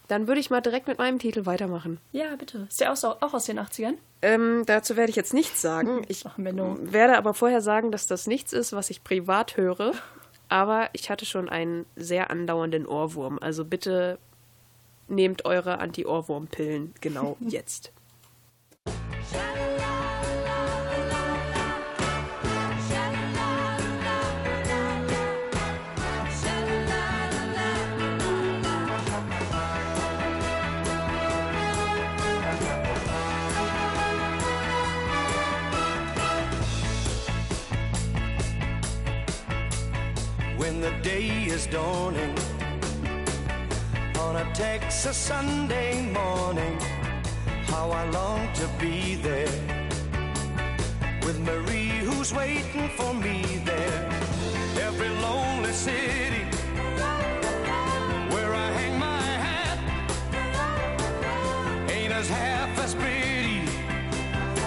Dann würde ich mal direkt mit meinem Titel weitermachen. Ja, bitte. Ist der aus, auch aus den 80ern? Ähm, dazu werde ich jetzt nichts sagen. Ich Ach, werde aber vorher sagen, dass das nichts ist, was ich privat höre. Aber ich hatte schon einen sehr andauernden Ohrwurm. Also bitte nehmt eure Anti-Ohrwurm-Pillen genau jetzt. The day is dawning on a Texas Sunday morning. How I long to be there with Marie, who's waiting for me there. Every lonely city where I hang my hat ain't as half as pretty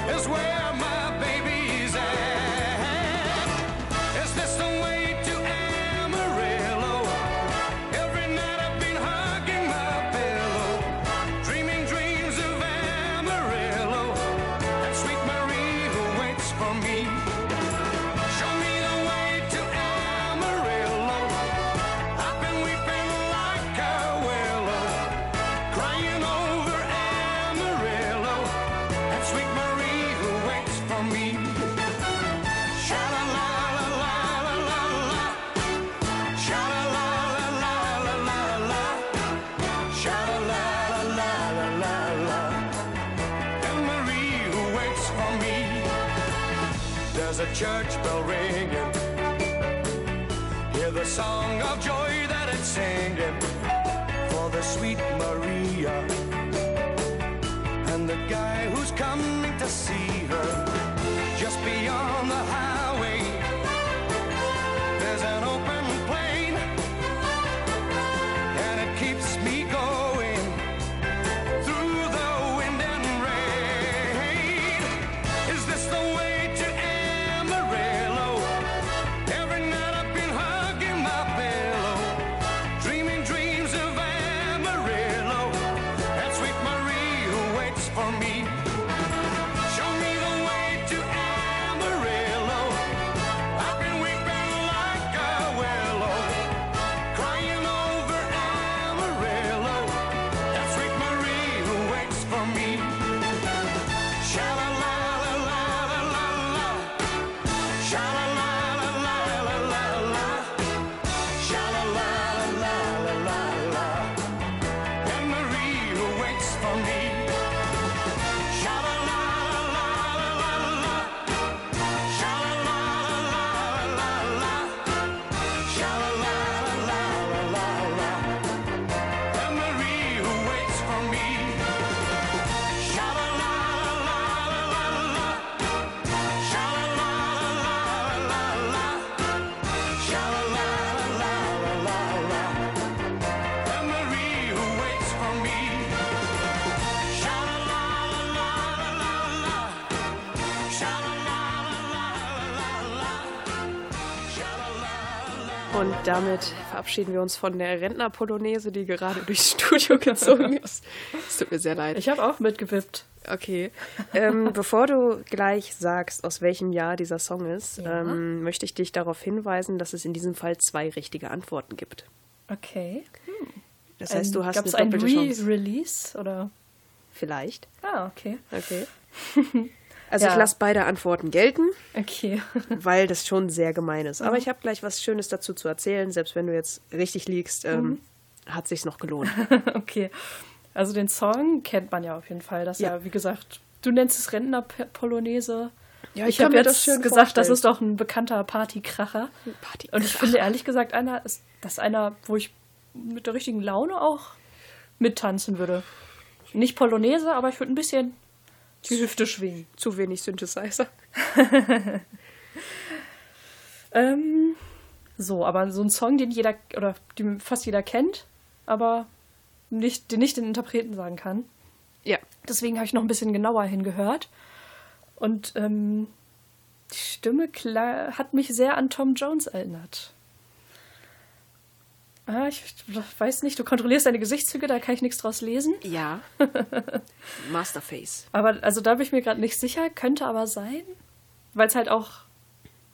as where church bell ringing. Hear the song of joy that it's singing for the sweet Maria and the guy who's coming to see her just beyond the damit verabschieden wir uns von der Rentner-Polonaise, die gerade durchs Studio gezogen ist. Es tut mir sehr leid. Ich habe auch mitgewippt. Okay. Ähm, bevor du gleich sagst, aus welchem Jahr dieser Song ist, Ja. ähm, möchte ich dich darauf hinweisen, dass es in diesem Fall zwei richtige Antworten gibt. Okay. Das heißt, du hast Gab es eine ein doppelte Chance. Re-Release oder? Vielleicht. Ah, okay. Okay. Also Ja. ich lasse beide Antworten gelten, Okay. weil das schon sehr gemein ist. Aber ich habe gleich was Schönes dazu zu erzählen. Selbst wenn du jetzt richtig liegst, ähm, hat sich's noch gelohnt. okay. Also den Song kennt man ja auf jeden Fall. Das Ja. ja, wie gesagt, du nennst es Rentner-Polonaise. Ja, ich kann habe jetzt das schön gesagt, das vorstellen. ist doch ein bekannter Partykracher. Party. Und ich finde ehrlich gesagt, einer ist das einer, wo ich mit der richtigen Laune auch mittanzen würde. Nicht Polonaise, aber ich würde ein bisschen die Hüfte schwingen. zu wenig Synthesizer. Ähm, so, aber so ein Song, den jeder oder den fast jeder kennt, aber nicht, den nicht den Interpreten sagen kann. Ja. Deswegen habe ich noch ein bisschen genauer hingehört. Und ähm, die Stimme hat mich sehr an Tom Jones erinnert. Ah, ich weiß nicht, du kontrollierst deine Gesichtszüge, da kann ich nichts draus lesen. Ja. Masterface. Aber also da bin ich mir gerade nicht sicher, könnte aber sein, weil es halt auch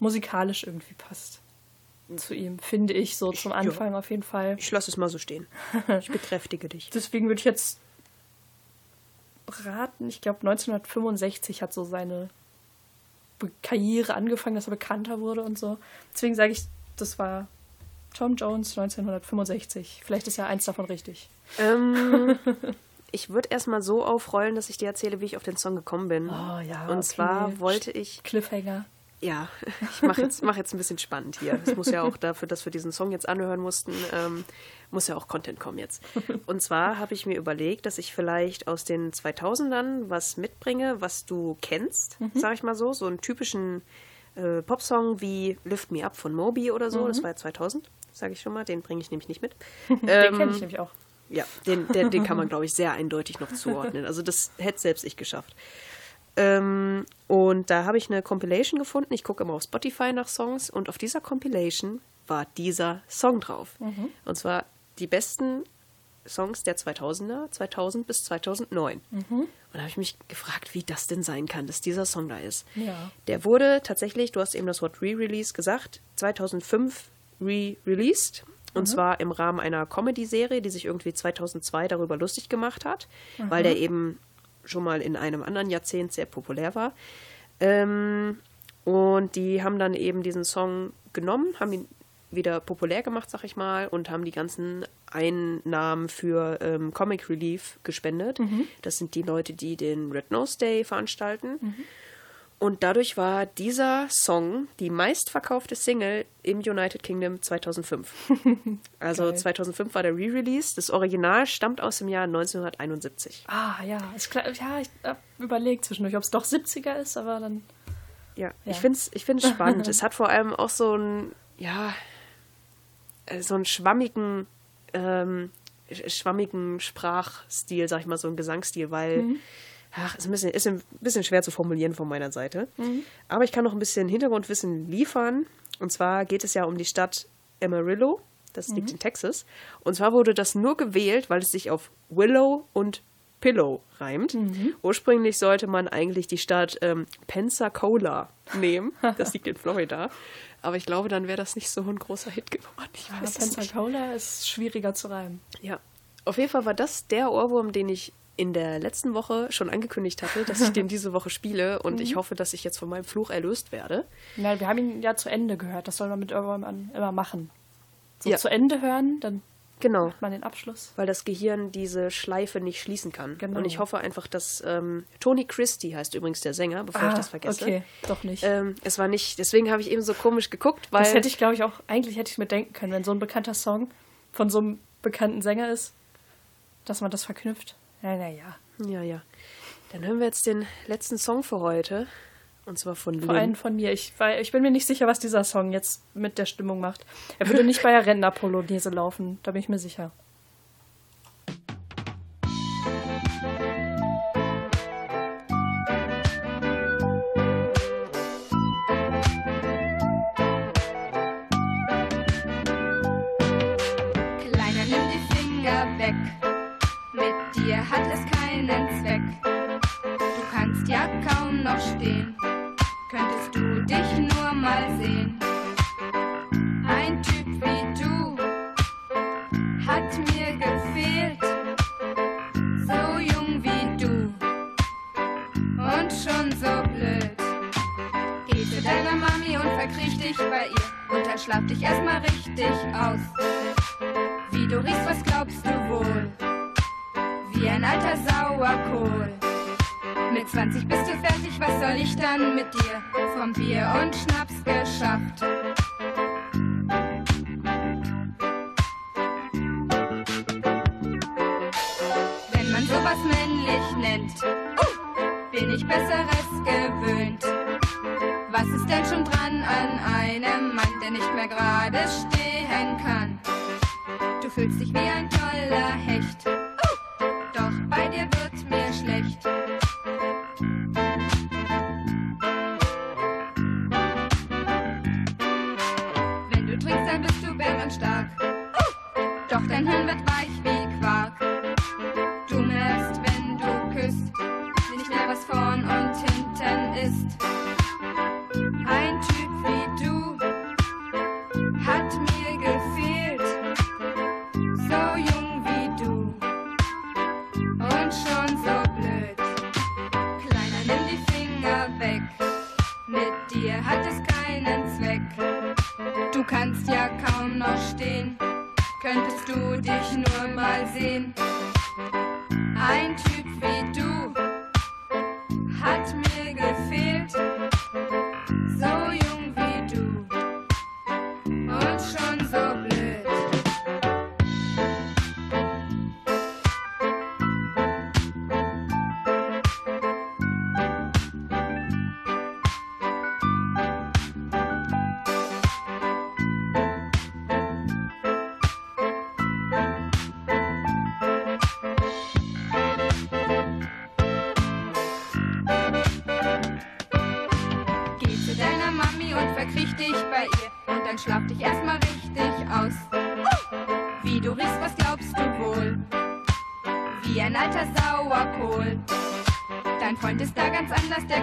musikalisch irgendwie passt zu ihm, finde ich, so zum ja. Anfang auf jeden Fall. Ich lasse es mal so stehen. Ich bekräftige dich. Deswegen würde ich jetzt raten, ich glaube 1965 hat so seine Karriere angefangen, dass er bekannter wurde und so. Deswegen sage ich, das war Tom Jones 1965. Vielleicht ist ja eins davon richtig. Ähm, ich würde erstmal so aufrollen, dass ich dir erzähle, wie ich auf den Song gekommen bin. Oh, ja, Und okay. zwar wollte ich, Cliffhanger. ja, ich mache jetzt, mach jetzt ein bisschen spannend hier. Es muss ja auch dafür, dass wir diesen Song jetzt anhören mussten, ähm, muss ja auch Content kommen jetzt. Und zwar habe ich mir überlegt, dass ich vielleicht aus den 2000ern was mitbringe, was du kennst, sag ich mal so, so einen typischen äh, Popsong wie Lift Me Up von Moby oder so. Das war ja 2000, sage ich schon mal. Den bringe ich nämlich nicht mit. Den Ähm, kenne ich nämlich auch. Ja, den, den, den kann man, glaube ich, sehr eindeutig noch zuordnen. Also das hätte selbst ich geschafft. Ähm, und da habe ich eine Compilation gefunden. Ich gucke immer auf Spotify nach Songs und auf dieser Compilation war dieser Song drauf. Und zwar die besten Songs der 2000er, 2000 bis 2009. Und da habe ich mich gefragt, wie das denn sein kann, dass dieser Song da ist. Ja. Der wurde tatsächlich, du hast eben das Wort Re-Release gesagt, 2005 re-released. Und zwar im Rahmen einer Comedy-Serie, die sich irgendwie 2002 darüber lustig gemacht hat, weil der eben schon mal in einem anderen Jahrzehnt sehr populär war. Ähm, und die haben dann eben diesen Song genommen, haben ihn wieder populär gemacht, sag ich mal, und haben die ganzen Einnahmen für ähm, Comic Relief gespendet. Das sind die Leute, die den Red Nose Day veranstalten. Und dadurch war dieser Song die meistverkaufte Single im United Kingdom 2005. Also Geil. 2005 war der Re-Release. Das Original stammt aus dem Jahr 1971. Ah, ja, klar. Ja, ich habe überlegt zwischendurch, ob es doch 70er ist, aber dann. Ja, Ja. ich finde es ich find's spannend. es hat vor allem auch so einen, ja, äh, so einen schwammigen, ähm, sch- schwammigen Sprachstil, sag ich mal, so einen Gesangsstil, weil, ach, ist ein, bisschen, ist ein bisschen schwer zu formulieren von meiner Seite. Aber ich kann noch ein bisschen Hintergrundwissen liefern. Und zwar geht es ja um die Stadt Amarillo. Das liegt in Texas. Und zwar wurde das nur gewählt, weil es sich auf Willow und Pillow reimt. Ursprünglich sollte man eigentlich die Stadt ähm, Pensacola nehmen. Das liegt in Florida. Aber ich glaube, dann wäre das nicht so ein großer Hit geworden. Ich Ja, weiß nicht. Pensacola ist schwieriger zu reimen. Ja. Auf jeden Fall war das der Ohrwurm, den ich in der letzten Woche schon angekündigt hatte, dass ich den diese Woche spiele. Und ich hoffe, dass ich jetzt von meinem Fluch erlöst werde. Ja, wir haben ihn ja zu Ende gehört. Das soll man mit irgendwann immer machen. So Ja. zu Ende hören, dann Genau. macht man den Abschluss. weil das Gehirn diese Schleife nicht schließen kann. Genau. Und ich hoffe einfach, dass ähm, Tony Christie heißt übrigens der Sänger, bevor ich das vergesse. Ah, Okay, doch nicht. Ähm, es war nicht, deswegen habe ich eben so komisch geguckt, weil das hätte ich, glaube ich, auch, eigentlich hätte ich mir denken können, wenn so ein bekannter Song von so einem bekannten Sänger ist, dass man das verknüpft. Ja, naja. ja, ja. Dann hören wir jetzt den letzten Song für heute. Und zwar von Vor allem von mir. Ich, weil, ich bin mir nicht sicher, was dieser Song jetzt mit der Stimmung macht. Er würde nicht bei der Rentner-Polonaise laufen, da bin ich mir sicher. Noch stehen. Könntest du dich nur mal sehen. Ein Typ wie du hat mir gefehlt. So jung wie du und schon so blöd. Geh zu deiner Mami und verkriech dich bei ihr und dann schlaf dich erstmal richtig aus. Wie du riechst, was glaubst du wohl? Wie ein alter Sauerkohl. Mit 20 bist du fertig, was soll ich dann mit dir? Vom Bier und Schnaps geschafft. Wenn man sowas männlich nennt, bin ich Besseres gewöhnt. Was ist denn schon dran an einem Mann, der nicht mehr gerade stehen kann?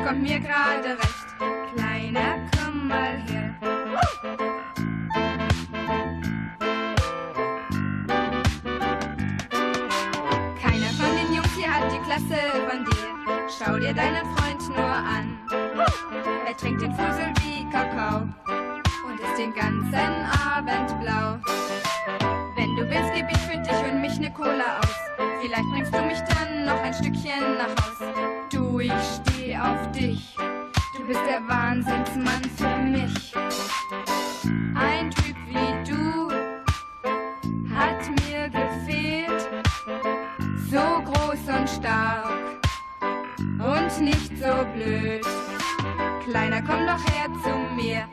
Anders, blöd. Kleiner, komm doch her zu mir.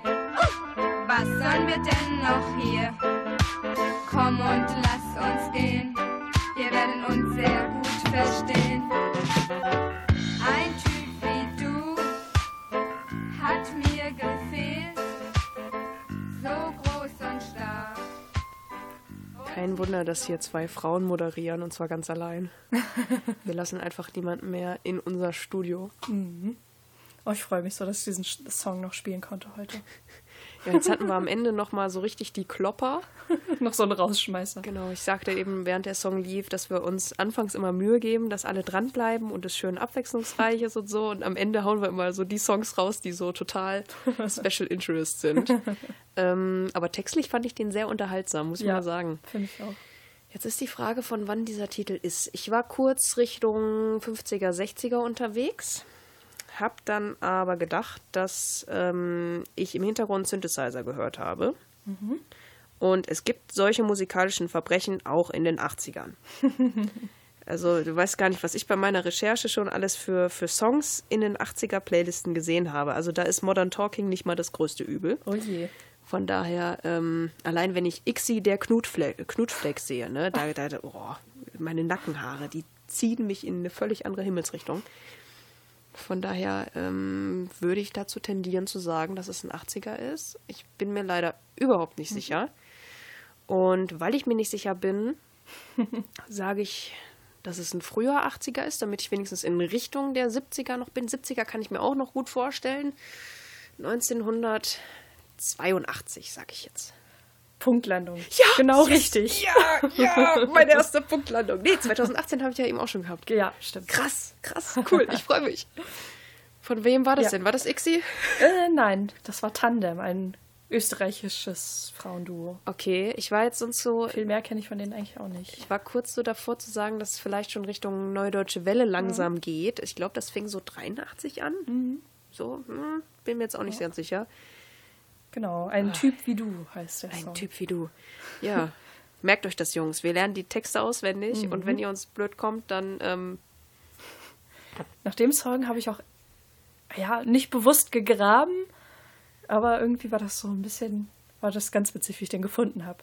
Was sollen wir denn noch hier? Kein Wunder, dass hier zwei Frauen moderieren und zwar ganz allein. Wir lassen einfach niemanden mehr in unser Studio. Oh, ich freue mich so, dass ich diesen Song noch spielen konnte heute. Ja, jetzt hatten wir am Ende nochmal so richtig die Klopper. noch so ein Rausschmeißer. Genau, ich sagte eben, während der Song lief, dass wir uns anfangs immer Mühe geben, dass alle dranbleiben und es schön abwechslungsreich ist und so. Und am Ende hauen wir immer so die Songs raus, die so total Special Interest sind. ähm, aber textlich fand ich den sehr unterhaltsam, muss ich Ja. mal sagen. Finde ich auch. Jetzt ist die Frage, von wann dieser Titel ist. Ich war kurz Richtung 50er, 60er unterwegs, hab dann aber gedacht, dass ähm, ich im Hintergrund Synthesizer gehört habe. Und es gibt solche musikalischen Verbrechen auch in den 80ern. Also du weißt gar nicht, was ich bei meiner Recherche schon alles für, für Songs in den 80er Playlisten gesehen habe. Also da ist Modern Talking nicht mal das größte Übel. Oh je. Von daher, ähm, allein wenn ich Ixi der Knutfleck, Knutfleck sehe, ne, da, da, da oh, meine Nackenhaare, die ziehen mich in eine völlig andere Himmelsrichtung. Von daher ähm, würde ich dazu tendieren zu sagen, dass es ein 80er ist. Ich bin mir leider überhaupt nicht sicher. Und weil ich mir nicht sicher bin, sage ich, dass es ein früher 80er ist, damit ich wenigstens in Richtung der 70er noch bin. 70er kann ich mir auch noch gut vorstellen. 1982, sage ich jetzt. Punktlandung. Ja, genau richtig. Ja, ja, meine erste Punktlandung. Nee, 2018 habe ich ja eben auch schon gehabt. Ja, stimmt. Krass, krass, cool, ich freue mich. Von wem war das Ja. denn? War das Ixi? Äh, nein, das war Tandem, ein österreichisches Frauenduo. Okay, ich war jetzt sonst so, Viel mehr kenne ich von denen eigentlich auch nicht. ich war kurz so davor zu sagen, dass es vielleicht schon Richtung Neue Deutsche Welle langsam geht. Ich glaube, das fing so 83 an. So, hm, bin mir jetzt auch nicht ganz sicher. Genau, ein Typ wie du heißt der Ein Song. Typ wie du. Ja. Merkt euch das, Jungs. Wir lernen die Texte auswendig und wenn ihr uns blöd kommt, dann ähm, Nach dem Song habe ich auch, ja, nicht bewusst gegraben, aber irgendwie war das so ein bisschen, war das ganz witzig, wie ich den gefunden habe.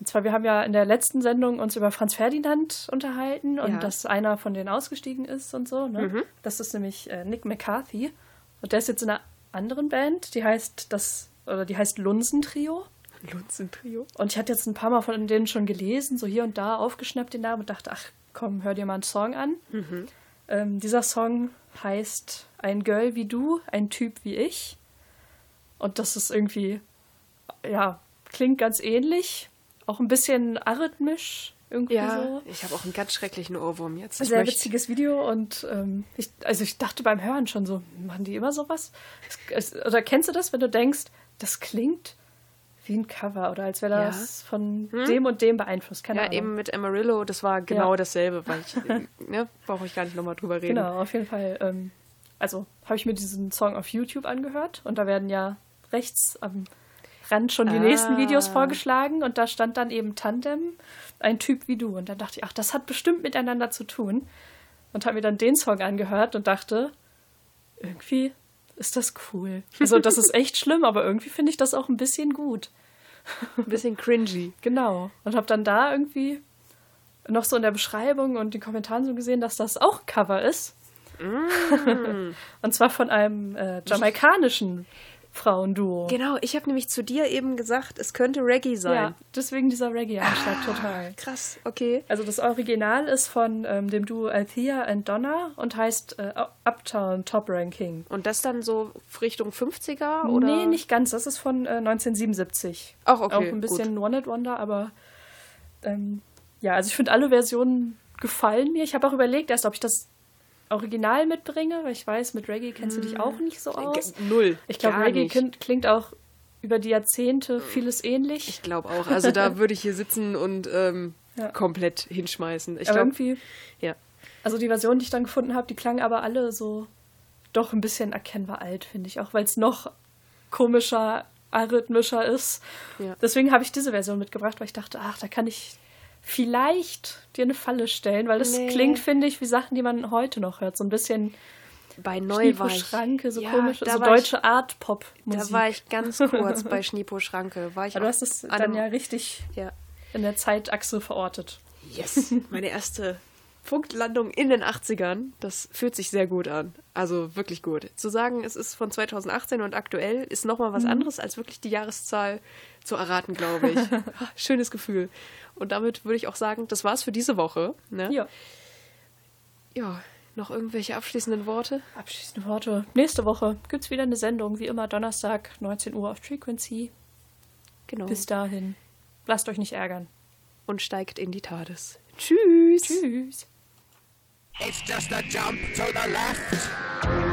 Und zwar, wir haben ja in der letzten Sendung uns über Franz Ferdinand unterhalten und Ja. dass einer von denen ausgestiegen ist und so. Ne? Das ist nämlich äh, Nick McCarthy. Und der ist jetzt in einer anderen Band, die heißt das, oder die heißt Lunsen Trio. Lunzen-Trio. Und ich hatte jetzt ein paar Mal von denen schon gelesen, so hier und da aufgeschnappt den Namen und dachte, ach komm, hör dir mal einen Song an. Ähm, dieser Song heißt Ein Girl wie du, ein Typ wie ich. Und das ist irgendwie, ja, klingt ganz ähnlich. Auch ein bisschen arrhythmisch irgendwie Ja, so. ich habe auch einen ganz schrecklichen Ohrwurm jetzt. Ich Sehr möchte- witziges Video und ähm, ich, also ich dachte beim Hören schon so, machen die immer sowas? Es, es, oder kennst du das, wenn du denkst, das klingt wie ein Cover oder als wäre Ja. das von dem und dem beeinflusst? Keine Ja, Ahnung. eben mit Amarillo, das war genau Ja. dasselbe, weil ich, ne, brauche ich gar nicht nochmal drüber reden. Genau, auf jeden Fall. Ähm, also habe ich mir diesen Song auf YouTube angehört und da werden ja rechts am Rand schon die Ah. nächsten Videos vorgeschlagen und da stand dann eben Tandem, ein Typ wie du. Und dann dachte ich, ach, das hat bestimmt miteinander zu tun. Und habe mir dann den Song angehört und dachte, irgendwie ist das cool. Also das ist echt schlimm, aber irgendwie finde ich das auch ein bisschen gut. Ein bisschen cringy. Genau. Und habe dann da irgendwie noch so in der Beschreibung und den Kommentaren so gesehen, dass das auch Cover ist. Mm. und zwar von einem äh, jamaikanischen Frauenduo. Genau, ich habe nämlich zu dir eben gesagt, es könnte Reggae sein. Ja, deswegen dieser Reggae-Anschlag total. Krass, okay. Also das Original ist von ähm, dem Duo Althea and Donna und heißt äh, Uptown Top Ranking. Und das dann so Richtung 50er oder? Nee, nicht ganz. Das ist von äh, 1977. Ach, okay, Auch ein bisschen One It Wonder, aber ähm, ja, also ich finde alle Versionen gefallen mir. Ich habe auch überlegt erst, ob ich das Original mitbringe, weil ich weiß, mit Reggae kennst du dich auch nicht so aus. Null. Ich glaube, Reggae nicht. klingt, auch über die Jahrzehnte vieles ähnlich. Ich glaube auch. Also da würde ich hier sitzen und ähm, Ja. komplett hinschmeißen. Ich aber glaube, irgendwie, ja. also die Version, die ich dann gefunden habe, die klangen aber alle so doch ein bisschen erkennbar alt, finde ich. Auch weil es noch komischer, arrhythmischer ist. Ja. Deswegen habe ich diese Version mitgebracht, weil ich dachte, ach, da kann ich vielleicht dir eine Falle stellen, weil das Nee. klingt, finde ich, wie Sachen, die man heute noch hört. So ein bisschen bei ich. Schranke, so ja, komisch, so war ich- deutsche Art-Pop-Musik. Da war ich ganz kurz bei Schniepo Schranke. War ich Aber du hast es an dann ja richtig ja. in der Zeitachse verortet. Yes, meine erste Punktlandung in den 80ern. Das fühlt sich sehr gut an. Also wirklich gut. Zu sagen, es ist von 2018 und aktuell, ist nochmal Mhm. was anderes, als wirklich die Jahreszahl zu erraten, glaube ich. Schönes Gefühl. Und damit würde ich auch sagen, das war's für diese Woche. Ne? Ja. ja. Noch irgendwelche abschließenden Worte? Abschließende Worte. Nächste Woche gibt es wieder eine Sendung, wie immer Donnerstag, 19 Uhr auf Frequency. Genau. Bis dahin. Lasst euch nicht ärgern. Und steigt in die TARDIS. Tschüss. Tschüss. It's just a jump to the left.